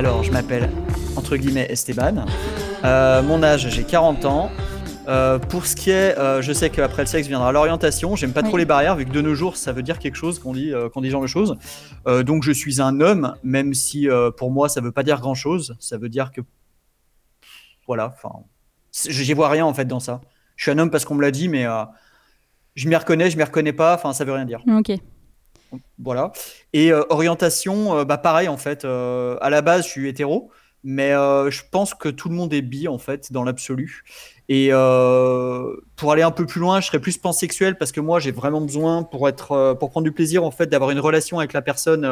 Alors, je m'appelle, entre guillemets, Esteban. Euh, mon âge, j'ai 40 ans. Euh, pour ce qui est, euh, je sais qu'après le sexe viendra l'orientation. J'aime pas trop les barrières, vu que de nos jours, ça veut dire quelque chose qu'on dit, euh, qu'on dit genre de choses. Donc, je suis un homme, même si pour moi, ça veut pas dire grand chose. Ça veut dire que. Voilà, enfin. J'y vois rien en fait dans ça. Je suis un homme parce qu'on me l'a dit, mais je m'y reconnais, je m'y reconnais pas, enfin, ça veut rien dire. Ok. Voilà. Et euh, orientation, euh, bah pareil en fait. euh, à la base, je suis hétéro, mais je pense que tout le monde est bi en fait dans l'absolu. Et pour aller un peu plus loin, je serais plus pansexuel parce que moi, j'ai vraiment besoin pour être, pour prendre du plaisir en fait, d'avoir une relation avec la personne,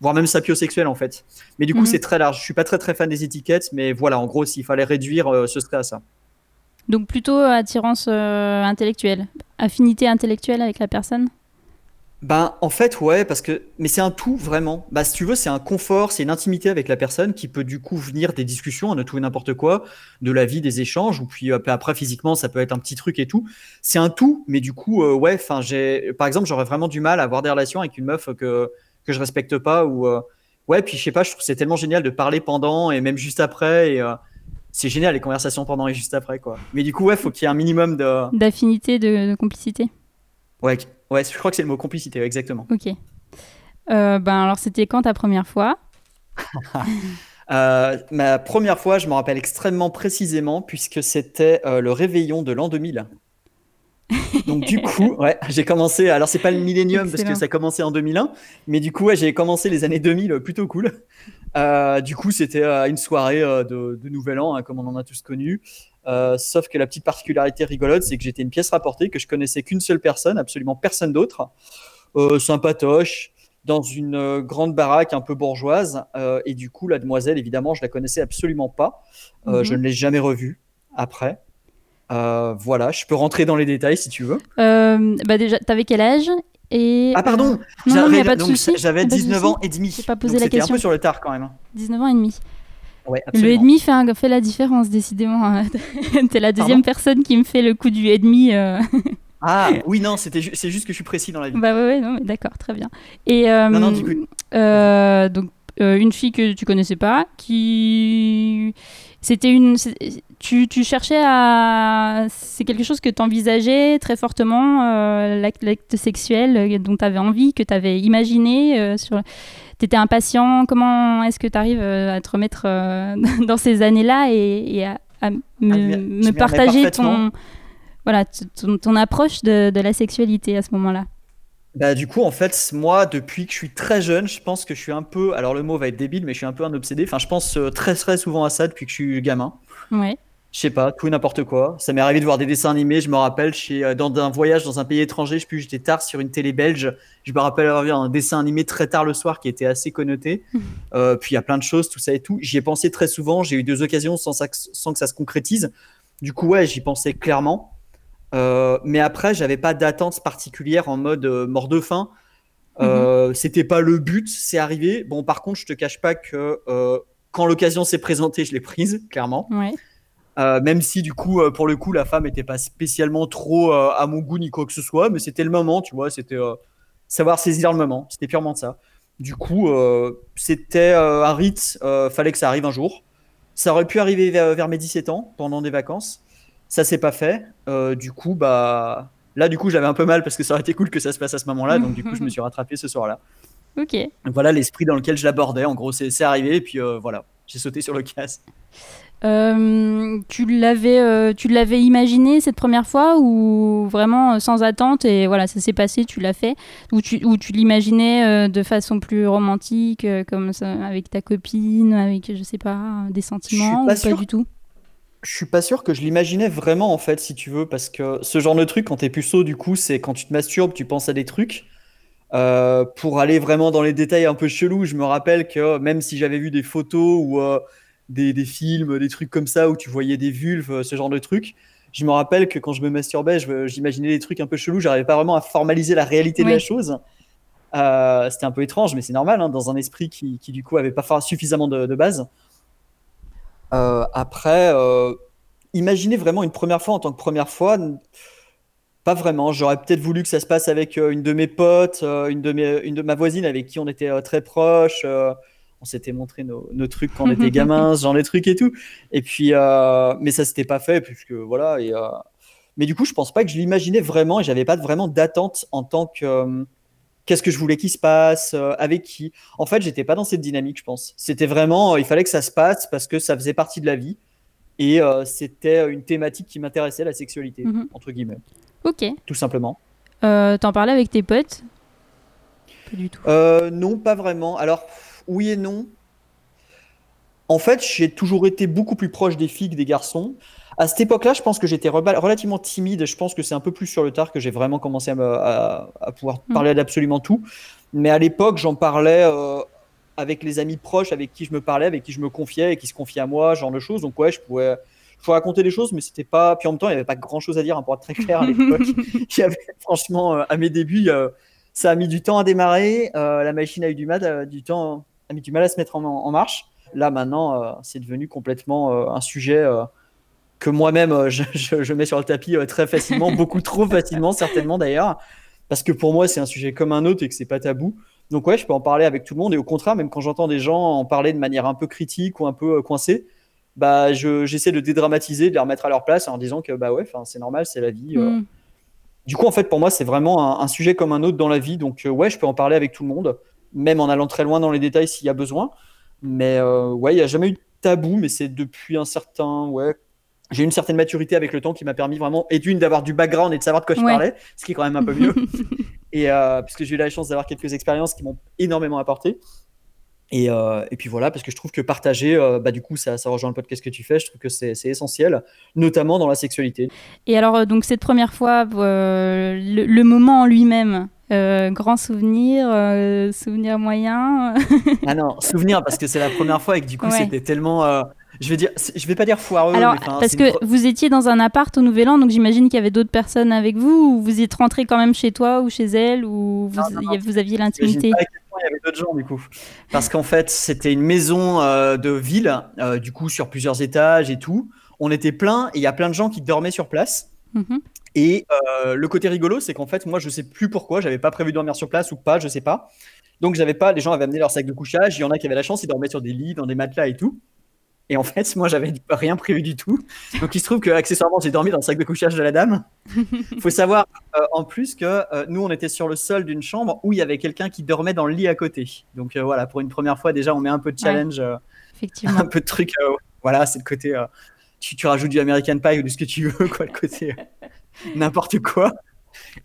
voire même sapiosexuelle en fait. Mais du coup, Mhm. c'est très large. Je suis pas très très fan des étiquettes, mais voilà, en gros, s'il fallait réduire, ce serait à ça. Donc plutôt attirance intellectuelle, affinité intellectuelle avec la personne? Ben, en fait, ouais, parce que, mais c'est un tout vraiment. Bah, si tu veux, c'est un confort, c'est une intimité avec la personne qui peut du coup venir des discussions, de tout et n'importe quoi, de la vie, des échanges, ou puis après, physiquement, ça peut être un petit truc et tout. C'est un tout, mais du coup, euh, ouais, enfin, j'ai, par exemple, j'aurais vraiment du mal à avoir des relations avec une meuf que, que je respecte pas, ou, euh, ouais, puis je sais pas, je trouve que c'est tellement génial de parler pendant et même juste après, et euh, c'est génial les conversations pendant et juste après, quoi. Mais du coup, ouais, faut qu'il y ait un minimum de, D'affinité, de, de complicité. ouais, ouais, je crois que c'est le mot complicité, exactement. Ok. Euh, ben alors c'était quand ta première fois? Euh, ma première fois, je me rappelle extrêmement précisément, puisque c'était euh, le réveillon de l'an 2000. Donc du coup, ouais, j'ai commencé. Alors c'est pas le millénium parce que ça a commencé en 2001, mais du coup, ouais, j'ai commencé les années 2000 plutôt cool. Euh, du coup, c'était euh, une soirée euh, de, de Nouvel An, hein, comme on en a tous connu. Euh, sauf que la petite particularité rigolote, c'est que j'étais une pièce rapportée que je connaissais qu'une seule personne, absolument personne d'autre. Euh, sympatoche, dans une euh, grande baraque un peu bourgeoise. euh, et du coup, la demoiselle, évidemment, je la connaissais absolument pas. Euh, Mhm. Je ne l'ai jamais revue après. Euh, voilà, je peux rentrer dans les détails si tu veux. Bah déjà, t'avais quel âge et Ah pardon, j'avais y a pas de 19 souci. ans et demi. J'ai pas posé Donc, la question. un peu sur le tard quand même. hein. 19 ans et demi. Ouais, Le et demi fait, un- fait la différence, décidément. T'es la deuxième personne qui me fait le coup du et demi. euh. Ah oui, non, c'était ju- c'est juste que je suis précis dans la vie. bah ouais, ouais, d'accord, très bien. Et euh, Non, non, du coup- euh, donc une fille que tu connaissais pas, qui c'était une, tu, tu cherchais à, c'est quelque chose que tu envisageais très fortement, euh, l'acte sexuel euh, dont tu avais envie, que tu avais imaginé euh, sur. T'étais impatient. Comment est-ce que tu arrives à te remettre euh, dans ces années-là et, et à, à me, remets partager ton, voilà, ton, ton approche de, de la sexualité à ce moment-là? Bah, du coup, en fait, moi, depuis que je suis très jeune, je pense que je suis un peu. Alors, le mot va être débile, mais je suis un peu un obsédé. Enfin, je pense euh, très, très souvent à ça depuis que je suis gamin. Ouais. Je sais pas, tout et n'importe quoi. Ça m'est arrivé de voir des dessins animés. Je me rappelle, chez, euh, dans un voyage dans un pays étranger, je plus, j'étais tard sur une télé belge. Je me rappelle avoir vu un dessin animé très tard le soir qui était assez connoté. Euh, puis il y a plein de choses, tout ça et tout. J'y ai pensé très souvent. J'ai eu deux occasions sans, ça- sans que ça se concrétise. Du coup, ouais, j'y pensais clairement. Euh, mais après, j'avais pas d'attente particulière en mode euh, mort de faim. Euh, C'était pas le but, c'est arrivé. Bon, par contre, je te cache pas que quand l'occasion s'est présentée, je l'ai prise, clairement. Ouais. Euh, même si du coup, euh, pour le coup, la femme n'était pas spécialement trop euh, à mon goût ni quoi que ce soit, mais c'était le moment, tu vois, c'était savoir saisir le moment, c'était purement de ça. Du coup, c'était un rite, fallait que ça arrive un jour. Ça aurait pu arriver vers, vers mes 17 ans, pendant des vacances. Ça s'est pas fait. Du coup, bah là, du coup, j'avais un peu mal parce que ça aurait été cool que ça se passe à ce moment-là, donc du coup, je me suis rattrapé ce soir-là. Ok. Donc voilà l'esprit dans lequel je l'abordais. En gros, c'est arrivé et puis voilà, j'ai sauté sur le casse. Euh, tu l'avais, euh, tu l'avais imaginé cette première fois ou vraiment euh, sans attente et voilà ça s'est passé, tu l'as fait? Ou tu, ou tu l'imaginais euh, de façon plus romantique comme ça avec ta copine, avec je sais pas des sentiments pas ou pas du tout? Je suis pas sûr que je l'imaginais vraiment en fait, si tu veux, parce que ce genre de truc, quand t'es puceau, du coup, c'est quand tu te masturbes, tu penses à des trucs. Pour aller vraiment dans les détails un peu chelous, je me rappelle que même si j'avais vu des photos ou des, des films, des trucs comme ça où tu voyais des vulves, euh, ce genre de trucs, je me rappelle que quand je me masturbais, je- j'imaginais des trucs un peu chelous, j'arrivais pas vraiment à formaliser la réalité de la chose. Euh, C'était un peu étrange, mais c'est normal hein, dans un esprit qui, qui, du coup avait pas suffisamment de, de base. Euh, après, euh, imaginer vraiment une première fois en tant que première fois, pas vraiment. J'aurais peut-être voulu que ça se passe avec une de mes potes, une de mes, une de ma voisine avec qui on était très proches. On s'était montré nos, nos trucs quand on était gamins, genre de trucs et tout. Et puis, euh, mais ça s'était pas fait puisque voilà. Et, euh, mais du coup, je pense pas que je l'imaginais vraiment et j'avais pas vraiment d'attente en tant que euh, qu'est-ce que je voulais qu'il se passe, avec qui. En fait, j'étais pas dans cette dynamique, je pense. C'était vraiment, il fallait que ça se passe parce que ça faisait partie de la vie et c'était une thématique qui m'intéressait, la sexualité, Mhm. entre guillemets, Ok. tout simplement. T'en parlais avec tes potes? Pas du tout. Non, pas vraiment. Alors, oui et non. En fait, j'ai toujours été beaucoup plus proche des filles que des garçons. À cette époque-là, je pense que j'étais relativement timide. Je pense que c'est un peu plus sur le tard que j'ai vraiment commencé à, me- à- à pouvoir Mm. parler d'absolument tout. Mais à l'époque, j'en parlais euh, avec les amis proches avec qui je me parlais, avec qui je me confiais et qui se confiaient à moi, genre de choses. Donc ouais, je pouvais, je pouvais raconter des choses, mais c'était pas. Puis en même temps, il n'y avait pas grand-chose à dire, hein, pour être très clair à l'époque. Il y avait, franchement, euh, à mes débuts, euh, ça a mis du temps à démarrer. la machine a eu du mal, du temps, a mis du mal à se mettre en, en marche. Là, maintenant, euh, c'est devenu complètement euh, un sujet euh, que moi-même, je, je- je mets sur le tapis très facilement, beaucoup trop facilement, certainement d'ailleurs. Parce que pour moi, c'est un sujet comme un autre et que c'est pas tabou. Donc, ouais, je peux en parler avec tout le monde. Et au contraire, même quand j'entends des gens en parler de manière un peu critique ou un peu coincée, bah, je- j'essaie de dédramatiser, de les remettre à leur place en disant que bah ouais, c'est normal, c'est la vie. euh, Mm. du coup, en fait, pour moi, c'est vraiment un, un sujet comme un autre dans la vie. Donc, euh, ouais, je peux en parler avec tout le monde, même en allant très loin dans les détails s'il y a besoin. Mais euh, ouais, il n'y a jamais eu de tabou, mais c'est depuis un certain. Ouais, j'ai une certaine maturité avec le temps qui m'a permis vraiment, et d'une, d'avoir du background et de savoir de quoi je Ouais. parlais, ce qui est quand même un peu mieux. et euh, puisque j'ai eu la chance d'avoir quelques expériences qui m'ont énormément apporté. Et, euh, et puis voilà, parce que je trouve que partager, euh, bah, du coup, ça, ça rejoint le podcast que tu fais. Je trouve que c'est essentiel, notamment dans la sexualité. Et alors, euh, donc, cette première fois, euh, le, le moment en lui-même, euh, grand souvenir, euh, souvenir moyen. Ah non, souvenir parce que c'est la première fois et que du coup Ouais. c'était tellement, euh, je vais dire, je vais pas dire foireux, alors, mais parce une que vous étiez dans un appart au Nouvel An, donc j'imagine qu'il y avait d'autres personnes avec vous, ou vous êtes rentré quand même chez toi ou chez elle, ou vous, Non, non, vous aviez l'intimité? Il y avait d'autres gens du coup, parce qu'en fait c'était une maison euh, de ville, euh, du coup sur plusieurs étages et tout. On était plein et il y a plein de gens qui dormaient sur place. Mhm. Et euh, le côté rigolo, c'est qu'en fait, moi, je sais plus pourquoi, j'avais pas prévu de dormir sur place ou pas, je sais pas. Donc, j'avais pas, les gens avaient amené leur sac de couchage. Il y en a qui avaient la chance, ils dormaient sur des lits, dans des matelas et tout. Et en fait, moi, j'avais rien prévu du tout. Donc, il se trouve que, accessoirement, j'ai dormi dans le sac de couchage de la dame. Faut savoir, euh, en plus, que euh, nous, on était sur le sol d'une chambre où il y avait quelqu'un qui dormait dans le lit à côté. Donc, euh, voilà, pour une première fois, déjà, on met un peu de challenge, Effectivement. un peu de truc. voilà, c'est le côté. tu, tu rajoutes du American Pie ou de ce que tu veux, quoi, le côté n'importe quoi.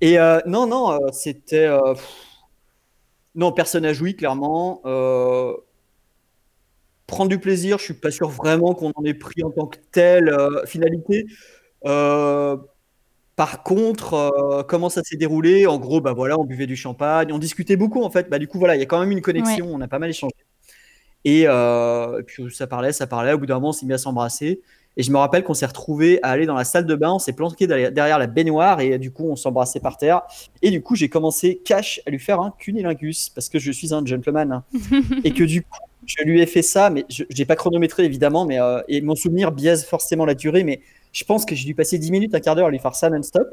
Et euh, non, non, euh, c'était. euh, pff, non, personne n'a joui, clairement. Euh, prendre du plaisir, je suis pas sûr vraiment qu'on en ait pris en tant que telle euh, finalité. Euh, par contre, euh, comment ça s'est déroulé? En gros, bah voilà, on buvait du champagne, on discutait beaucoup en fait. Bah du coup, voilà, il y a quand même une connexion, on a pas mal échangé. Et, euh, et puis ça parlait, ça parlait. Au bout d'un moment, on s'est mis à s'embrasser. Et je me rappelle qu'on s'est retrouvé à aller dans la salle de bain, on s'est planqué derrière la baignoire et du coup, on s'embrassait par terre. Et du coup, j'ai commencé cash à lui faire un cunilingus parce que je suis un gentleman hein. et que du coup, je lui ai fait ça, mais je n'ai pas chronométré évidemment, mais euh, et mon souvenir biaise forcément la durée, mais je pense que j'ai dû passer 10 minutes, un quart d'heure à lui faire ça non-stop.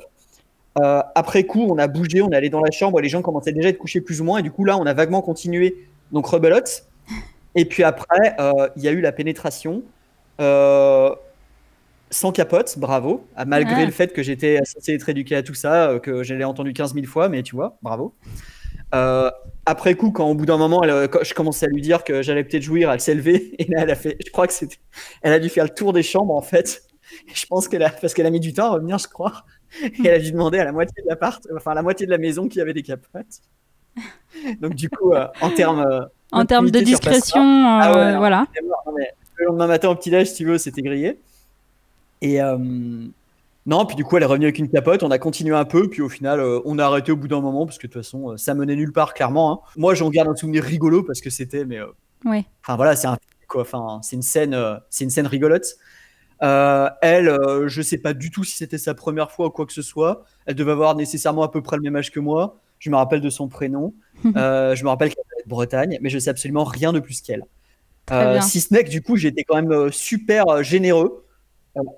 Euh, après coup, on a bougé, on est allé dans la chambre, les gens commençaient déjà à être couchés plus ou moins, et du coup là, on a vaguement continué, donc rebelote. Et puis après, euh, il y a eu la pénétration. Euh, sans capote, bravo, malgré Ah. le fait que j'étais censé être éduqué à tout ça, euh, que je l'ai entendu 15 000 fois, mais tu vois, bravo. Euh, après coup, quand au bout d'un moment, elle, euh, quand je commençais à lui dire que j'allais peut-être jouir, elle s'est levée et là, elle a fait, je crois que c'était, elle a dû faire le tour des chambres en fait. Je pense qu'elle a, parce qu'elle a mis du temps à revenir, je crois. Et elle a dû demander à la moitié de l'appart, enfin à la moitié de la maison qui avait des capotes. Donc du coup, euh, en termes, euh, En termes de discrétion, Ah ouais, non. voilà. Non, mais le lendemain matin au petit-déj, si tu veux, c'était grillé. Et, euh, Non, puis du coup, elle est revenue avec une capote, on a continué un peu, puis au final, euh, on a arrêté au bout d'un moment, parce que de toute façon, euh, ça menait nulle part, clairement. hein. Moi, j'en garde un souvenir rigolo, parce que c'était, mais... Ouais. Enfin, voilà, c'est un... quoi, enfin, c'est une scène, euh, c'est une scène rigolote. Euh, elle, euh, je sais pas du tout si c'était sa première fois ou quoi que ce soit. Elle devait avoir nécessairement à peu près le même âge que moi. Je me rappelle de son prénom. Je me rappelle qu'elle est de Bretagne, mais je sais absolument rien de plus qu'elle. Si ce n'est que du coup, j'étais quand même super généreux.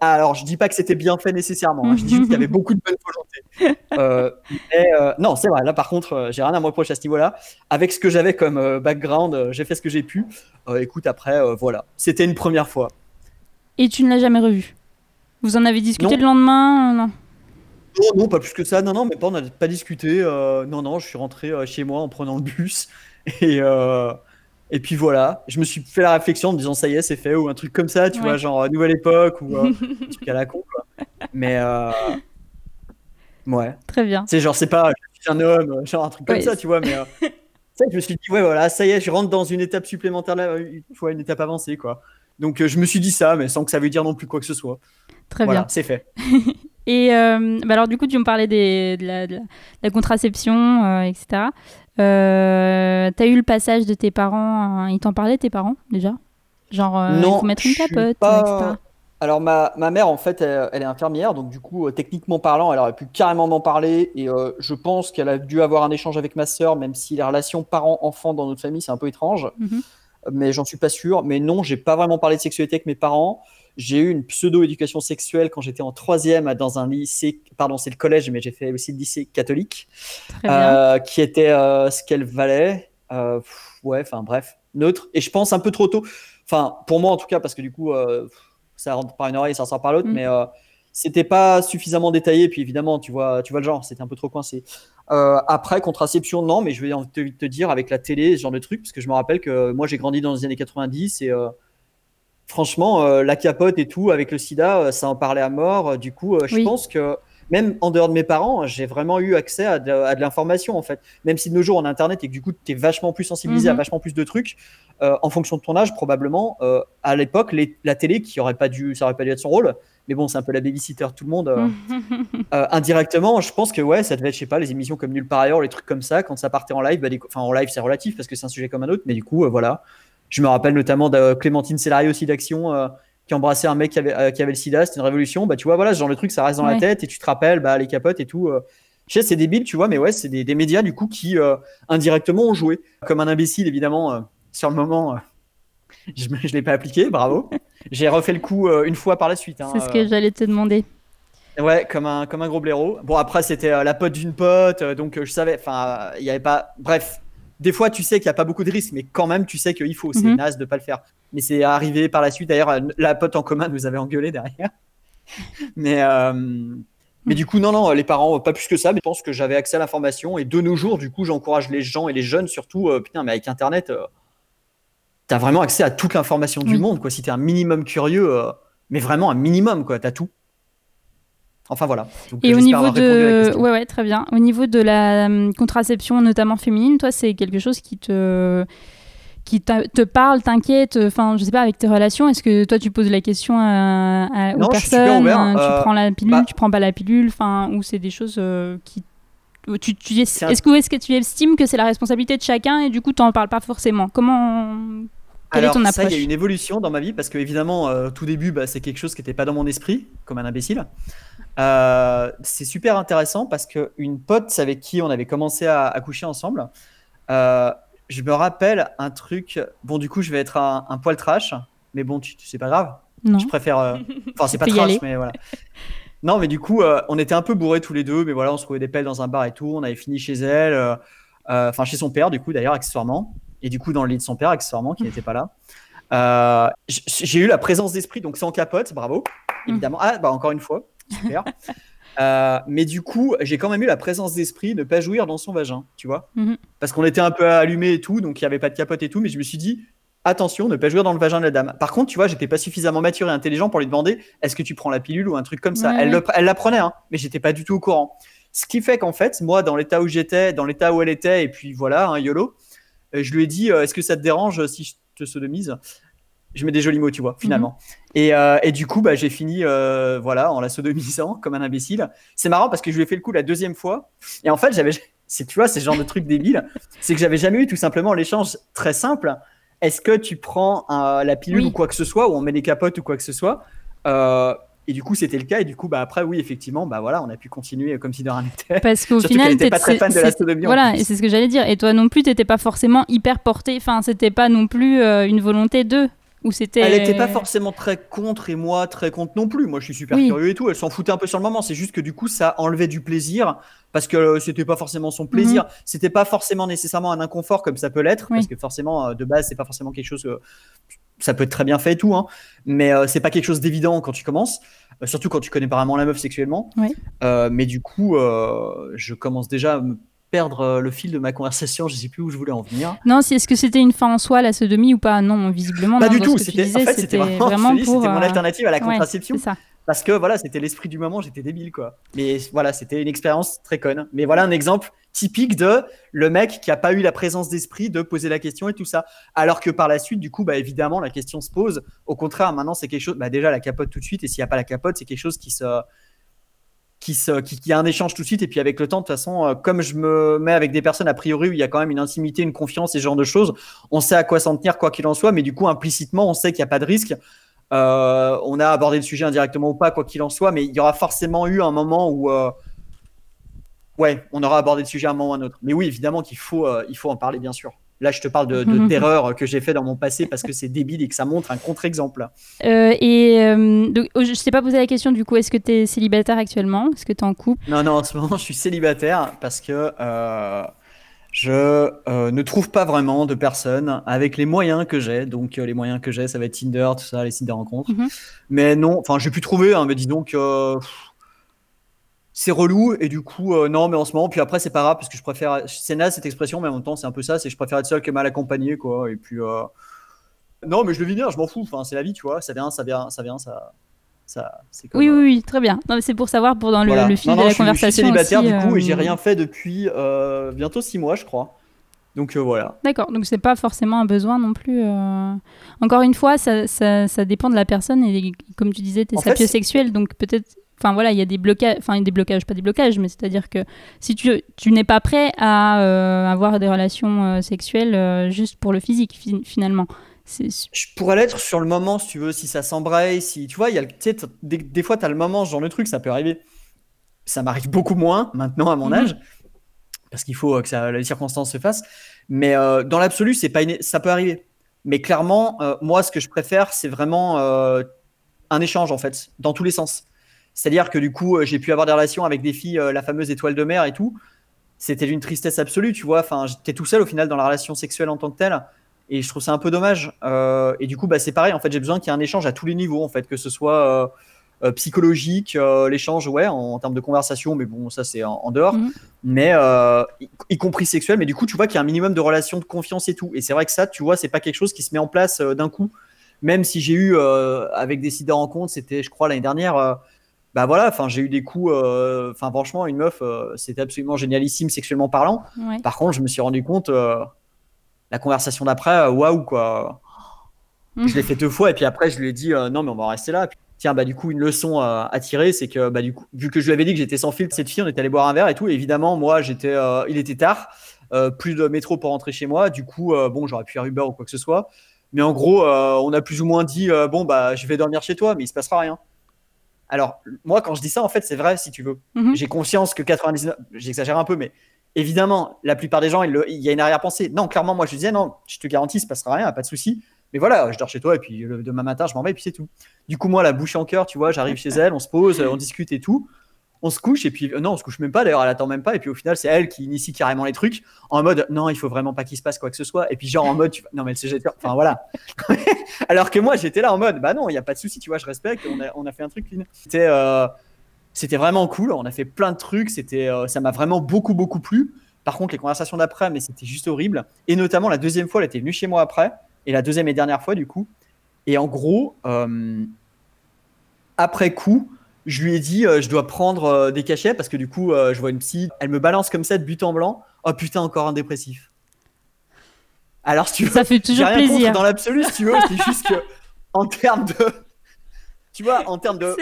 Alors, je dis pas que c'était bien fait nécessairement. hein. Je dis juste qu'il y avait beaucoup de bonne volonté. Euh, mais, euh, non, c'est vrai. Là, par contre, euh, j'ai rien à me reprocher à ce niveau-là. Avec ce que j'avais comme euh, background, j'ai fait ce que j'ai pu. Écoute, après, voilà. C'était une première fois. Et tu ne l'as jamais revu? Vous en avez discuté Non. le lendemain Non? Non, non, pas plus que ça. Non, non, mais pas, on n'a pas discuté. non, non, je suis rentré chez moi en prenant le bus. Et, et puis voilà, je me suis fait la réflexion en me disant ça y est, c'est fait, ou un truc comme ça, tu Ouais. vois, genre euh, nouvelle époque, ou euh, un truc à la con, quoi. Mais euh, ouais, Très bien. c'est genre, c'est pas je suis un homme, genre un truc comme ça, tu vois, mais euh, je me suis dit, ouais, voilà, ça y est, je rentre dans une étape supplémentaire, là, une fois une étape avancée, quoi. Donc euh, je me suis dit ça, mais sans que ça veuille dire non plus quoi que ce soit. Très voilà, bien. c'est fait. Et euh, bah alors du coup, tu me parlais des, de, la, de la- de la contraception, euh, etc. Euh, T'as eu le passage de tes parents, hein, ils t'en parlaient tes parents déjà? Genre, euh, il faut mettre une capote, pas- etc. Alors ma, ma mère en fait elle, elle est infirmière donc du coup euh, techniquement parlant elle aurait pu carrément m'en parler et euh, je pense qu'elle a dû avoir un échange avec ma sœur même si les relations parents-enfants dans notre famille c'est un peu étrange Mhm. mais j'en suis pas sûr mais non j'ai pas vraiment parlé de sexualité avec mes parents j'ai eu une pseudo-éducation sexuelle quand j'étais en troisième dans un lycée pardon c'est le collège mais j'ai fait aussi le lycée catholique euh, qui était euh, ce qu'elle valait. Euh, ouais, enfin bref, neutre. Et je pense un peu trop tôt. Enfin, pour moi en tout cas, parce que du coup, ça rentre par une oreille, ça sort par l'autre, Mm. mais c'était pas suffisamment détaillé. Puis évidemment, tu vois, tu vois le genre, c'était un peu trop coincé. Euh, après, contraception, non, mais je vais te, te dire avec la télé, ce genre de truc, parce que je me rappelle que moi j'ai grandi dans les années 90 et. euh, Franchement, euh, la capote et tout, avec le sida, euh, ça en parlait à mort. Euh, Du coup, je Oui. pense que même en dehors de mes parents, j'ai vraiment eu accès à de, à de l'information en fait. Même si de nos jours on a Internet et que du coup tu es vachement plus sensibilisé à Mhm. vachement plus de trucs, euh, en fonction de ton âge probablement, euh, à l'époque la télé qui aurait pas dû, ça aurait pas dû être son rôle, mais bon c'est un peu la babysitter de tout le monde. euh, indirectement, je pense que ouais, ça devait être, je sais pas, les émissions comme Nulle part ailleurs, les trucs comme ça, quand ça partait en live, bah, des- enfin en live c'est relatif parce que c'est un sujet comme un autre, mais du coup voilà. Je me rappelle notamment de Clémentine Célari aussi d'Action euh, qui embrassait un mec qui avait, euh, qui avait le sida, c'était une révolution. Bah tu vois, voilà, ce genre de truc, ça reste dans la tête et tu te rappelles, bah les capotes et tout. euh. Je sais, c'est débile, tu vois, mais ouais, c'est des, des médias du coup qui euh, indirectement ont joué. Comme un imbécile, évidemment, euh, sur le moment, euh, je ne l'ai pas appliqué, bravo. J'ai refait le coup euh, une fois par la suite. hein, C'est ce euh. que j'allais te demander. Ouais, comme un, comme un gros blaireau. Bon, après, c'était euh, la pote d'une pote, euh, donc euh, je savais, enfin, il y avait pas. Bref, des fois, tu sais qu'il n'y a pas beaucoup de risques, mais quand même, tu sais qu'il faut. C'est naze de pas le faire. Mais c'est arrivé par la suite. D'ailleurs, la pote en commun nous avait engueulé derrière. mais, euh, mais du coup, non, non, les parents, pas plus que ça, mais je pense que j'avais accès à l'information. Et de nos jours, du coup, j'encourage les gens et les jeunes surtout. euh, putain, mais avec Internet, euh, t'as vraiment accès à toute l'information du monde, quoi. Si t'es un minimum curieux, euh, mais vraiment un minimum, quoi, t'as tout. Enfin voilà. Donc, Et au niveau de, ouais, ouais, très bien. Au niveau de la hum, contraception, notamment féminine, toi, c'est quelque chose qui te, qui te parle, t'inquiète. Enfin, je sais pas avec tes relations. Est-ce que toi, tu poses la question à, à- Non, aux personnes ouvert. Tu Euh, prends la pilule, bah- tu prends pas la pilule. Enfin, ou c'est des choses euh, qui où tu, tu es- C'est un- est-ce que, est-ce que tu estimes que c'est la responsabilité de chacun et du coup tu n'en parles pas forcément? Comment quelle est Alors, ton ça, il y approche? a une évolution dans ma vie parce que, évidemment, euh, tout début, bah, c'est quelque chose qui n'était pas dans mon esprit, comme un imbécile. Euh, c'est super intéressant parce qu'une pote avec qui on avait commencé à, à coucher ensemble, euh, je me rappelle un truc. Bon, du coup, je vais être un, un poil trash, mais bon, tu, tu- c'est pas grave. Non. Je préfère. euh, Enfin, c'est pas trash, mais voilà. Non, mais du coup, on était un peu bourrés tous les deux, mais voilà, on se trouvait des pelles dans un bar et tout. On avait fini chez elle, enfin chez son père, du coup, d'ailleurs, accessoirement. Et du coup, dans le lit de son père, accessoirement, qui n'était pas là. Euh, J'ai eu la présence d'esprit, donc sans capote, bravo, évidemment. Ah, bah encore une fois, super. Euh, mais du coup, j'ai quand même eu la présence d'esprit de pas jouir dans son vagin, tu vois. Mhm. Parce qu'on était un peu allumés et tout, donc il n'y avait pas de capote et tout, mais je me suis dit, attention, ne pas jouir dans le vagin de la dame. Par contre, tu vois, j'étais pas suffisamment mature et intelligent pour lui demander, est-ce que tu prends la pilule ou un truc comme ça? Ouais, elle, le- elle la prenait, hein, mais j'étais pas du tout au courant. Ce qui fait qu'en fait, moi, dans l'état où j'étais, dans l'état où elle était, et puis voilà, un YOLO, euh, je lui ai dit, euh, est-ce que ça te dérange si je te sodomise? Je mets des jolis mots, tu vois, finalement. et, euh, et du coup, bah, j'ai fini euh, voilà, en la sodomisant comme un imbécile. C'est marrant parce que je lui ai fait le coup la deuxième fois. Et en fait, j'avais, c'est, tu vois, c'est ce genre de truc débile. C'est que j'avais jamais eu tout simplement l'échange très simple. Est-ce que tu prends euh, la pilule Oui. ou quoi que ce soit, ou on met des capotes ou quoi que ce soit Euh, Et du coup, c'était le cas. Et du coup, bah, après, oui, effectivement, bah, voilà, on a pu continuer comme si de rien n'était. Parce qu'au final, t'es- pas très fan de la c'est- sodomie, en Voilà, et c'est ce que j'allais dire. Et toi non plus, t'étais pas forcément hyper porté. Enfin, c'était pas non plus euh, une volonté d'eux. C'était. Elle était pas forcément très contre et moi très contre non plus. Moi, je suis super Oui. curieux et tout. Elle s'en foutait un peu sur le moment. C'est juste que du coup, ça enlevait du plaisir parce que euh, c'était pas forcément son plaisir. C'était pas forcément nécessairement un inconfort comme ça peut l'être. Oui. parce que forcément, euh, de base, c'est pas forcément quelque chose. euh, ça peut être très bien fait et tout, hein, mais euh, c'est pas quelque chose d'évident quand tu commences, euh, surtout quand tu connais pas vraiment la meuf sexuellement. Oui. Mais du coup, je commence déjà à me perdre euh, le fil de ma conversation. Je sais plus où je voulais en venir. Non, si est-ce que c'était une fin en soi la sodomie ou pas? Non, visiblement. Pas non, du tout. C'était en fait, vraiment, dis, pour. mon euh, alternative à la contraception. ça. Parce que voilà, c'était l'esprit du moment, j'étais débile quoi. Mais voilà, c'était une expérience très conne. Mais voilà un exemple typique de le mec qui a pas eu la présence d'esprit de poser la question et tout ça. Alors que par la suite, du coup, bah évidemment, la question se pose. Au contraire, maintenant, c'est quelque chose. Bah déjà, la capote tout de suite. Et s'il n'y a pas la capote, c'est quelque chose qui se. Qui, se, qui, qui a un échange tout de suite et puis avec le temps de toute façon euh, comme je me mets avec des personnes a priori où il y a quand même une intimité une confiance ce genre de choses on sait à quoi s'en tenir quoi qu'il en soit mais du coup implicitement on sait qu'il n'y a pas de risque euh, on a abordé le sujet indirectement ou pas, quoi qu'il en soit, mais il y aura forcément eu un moment où, euh, ouais, on aura abordé le sujet à un moment ou à un autre. Mais oui, évidemment qu'il faut, euh, il faut en parler, bien sûr. Là, je te parle de, de- d'erreurs que j'ai fait dans mon passé parce que c'est débile et que ça montre un contre-exemple. Euh, et euh, donc, oh, je t'ai pas posé la question du coup, est-ce que tu es célibataire actuellement? Est-ce que tu es en couple? Non, non, en ce moment, je suis célibataire parce que euh, je ne trouve pas vraiment de personnes avec les moyens que j'ai. Donc, les moyens que j'ai, ça va être Tinder, tout ça, les sites de rencontres. Mhm. Mais non, enfin, j'ai pu trouver, hein, mais dis donc, pff, c'est relou. Et du coup, euh, non, mais en ce moment, puis après, c'est pas grave parce que je préfère. C'est naze cette expression, mais en même temps, c'est un peu ça. C'est je préfère être seul que mal accompagné, quoi. Et puis, euh, non, mais je le vis bien, je m'en fous. Enfin, c'est la vie, tu vois. Ça vient, ça vient, ça vient, ça. ça comme, Oui, euh, oui, oui, très bien. Non, mais c'est pour savoir pour dans le, voilà. le fil Non, non, de la je suis- conversation. Je suis célibataire aussi, du coup et j'ai rien fait depuis bientôt six mois, je crois. Donc euh, voilà. D'accord, donc c'est pas forcément un besoin non plus. euh. Encore une fois, ça, ça, ça dépend de la personne et comme tu disais, tu es sapiosexuel, donc peut-être. Enfin voilà, il y a des blocages, enfin des blocages, pas des blocages, mais c'est-à-dire que si tu, tu n'es pas prêt à euh, avoir des relations euh, sexuelles euh, juste pour le physique fi- finalement. Je pourrais l'être sur le moment si tu veux, si ça s'embraye, si tu vois, il y a des, des fois tu as le moment, ce genre de truc, ça peut arriver. Ça m'arrive beaucoup moins maintenant à mon Mhm. âge parce qu'il faut que ça, les circonstances se fassent. Mais dans l'absolu, c'est pas ça peut arriver. Mais clairement, moi, ce que je préfère, c'est vraiment un échange en fait, dans tous les sens. C'est-à-dire que du coup, euh, j'ai pu avoir des relations avec des filles, euh, la fameuse étoile de mer et tout. C'était d'une tristesse absolue, tu vois. Enfin, j'étais tout seul au final dans la relation sexuelle en tant que telle. Et je trouve ça un peu dommage. Euh, et du coup, bah, c'est pareil. En fait, j'ai besoin qu'il y ait un échange à tous les niveaux, en fait, que ce soit euh, psychologique, euh, l'échange, ouais, en, en termes de conversation, mais bon, ça c'est en, en dehors. Mhm. Mais euh, y, y compris sexuel. Mais du coup, tu vois qu'il y a un minimum de relations de confiance et tout. Et c'est vrai que ça, tu vois, c'est pas quelque chose qui se met en place d'un coup. Même si j'ai eu avec des sites de rencontres, c'était, je crois, l'année dernière. Bah voilà, enfin j'ai eu des coups. euh, Enfin franchement, une meuf, euh, c'était absolument génialissime sexuellement parlant. ouais. Par contre, je me suis rendu compte, euh, la conversation d'après, waouh quoi. Mhm. Je l'ai fait deux fois et puis après je lui ai dit non mais on va rester là. Puis, tiens bah du coup une leçon à tirer, c'est que bah du coup vu que je lui avais dit que j'étais sans filtre, cette fille on était allé boire un verre et tout. Et évidemment moi j'étais, il était tard, plus de métro pour rentrer chez moi. Du coup bon j'aurais pu faire Uber ou quoi que ce soit. Mais en gros on a plus ou moins dit bon bah je vais dormir chez toi mais il se passera rien. Alors moi quand je dis ça en fait c'est vrai si tu veux. Mhm. J'ai conscience que 99, j'exagère un peu, mais évidemment, la plupart des gens, il, y a une arrière-pensée. Non, clairement, moi, je disais, non, je te garantis, il se passera rien, pas de souci. Mais voilà, je dors chez toi et puis le, demain matin, je m'en vais et puis c'est tout. Du coup, moi, la bouche en cœur, tu vois, j'arrive chez elle, on se pose, on discute et tout. On se couche et puis, euh, non, on se couche même pas d'ailleurs, elle attend même pas. Et puis au final, c'est elle qui initie carrément les trucs en mode, non, il faut vraiment pas qu'il se passe quoi que ce soit. Et puis, genre en mode, non, mais elle s'est jetée- Enfin voilà. Alors que moi, j'étais là en mode, bah non, il n'y a pas de souci, tu vois, je respecte, on a, on a fait un truc. C'était. euh, c'était vraiment cool. On a fait plein de trucs. C'était, euh, ça m'a vraiment beaucoup, beaucoup plu. Par contre, les conversations d'après, mais c'était juste horrible. Et notamment, la deuxième fois, elle était venue chez moi après. Et la deuxième et dernière fois, du coup. Et en gros, après coup, je lui ai dit, euh, je dois prendre euh, des cachets parce que du coup, euh, je vois une psy. Elle me balance comme ça de but en blanc. Oh putain, encore un dépressif. Alors, si tu veux, Ça fait toujours rien contre plaisir. dans l'absolu, si tu veux. C'est juste que en termes de. Tu vois, en termes de.